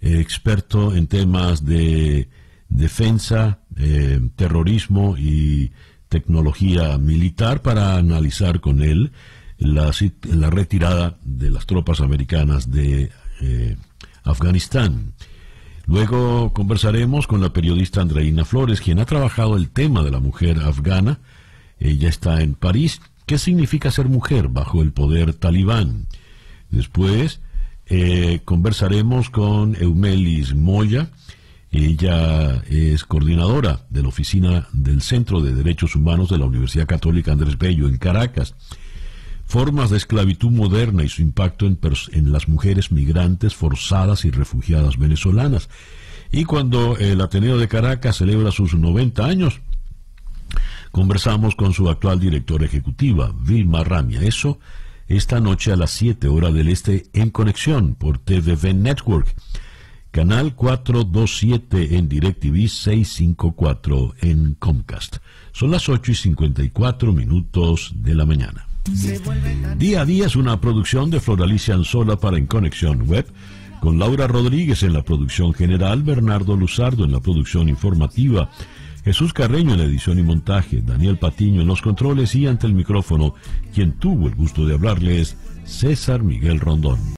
experto en temas de defensa, eh, terrorismo y tecnología militar para analizar con él la, la retirada de las tropas americanas de eh, Afganistán. Luego conversaremos con la periodista Andreina Flores, quien ha trabajado el tema de la mujer afgana. Ella está en París. ¿Qué significa ser mujer bajo el poder talibán? Después eh, conversaremos con Eumelis Moya, ella es coordinadora de la oficina del Centro de Derechos Humanos de la Universidad Católica Andrés Bello en Caracas. Formas de esclavitud moderna y su impacto en, en las mujeres migrantes forzadas y refugiadas venezolanas. Y cuando el Ateneo de Caracas celebra sus 90 años, conversamos con su actual directora ejecutiva, Vilma Ramia. Eso esta noche a las 7 horas del Este en conexión por TVV Network. Canal 427 en DirecTV 654 en Comcast. Son las 8 y 54 minutos de la mañana. Día a día es una producción de Floralicia Anzola para En Conexión Web, con Laura Rodríguez en la producción general, Bernardo Luzardo en la producción informativa, Jesús Carreño en la edición y montaje, Daniel Patiño en los controles y ante el micrófono, quien tuvo el gusto de hablarles, César Miguel Rondón.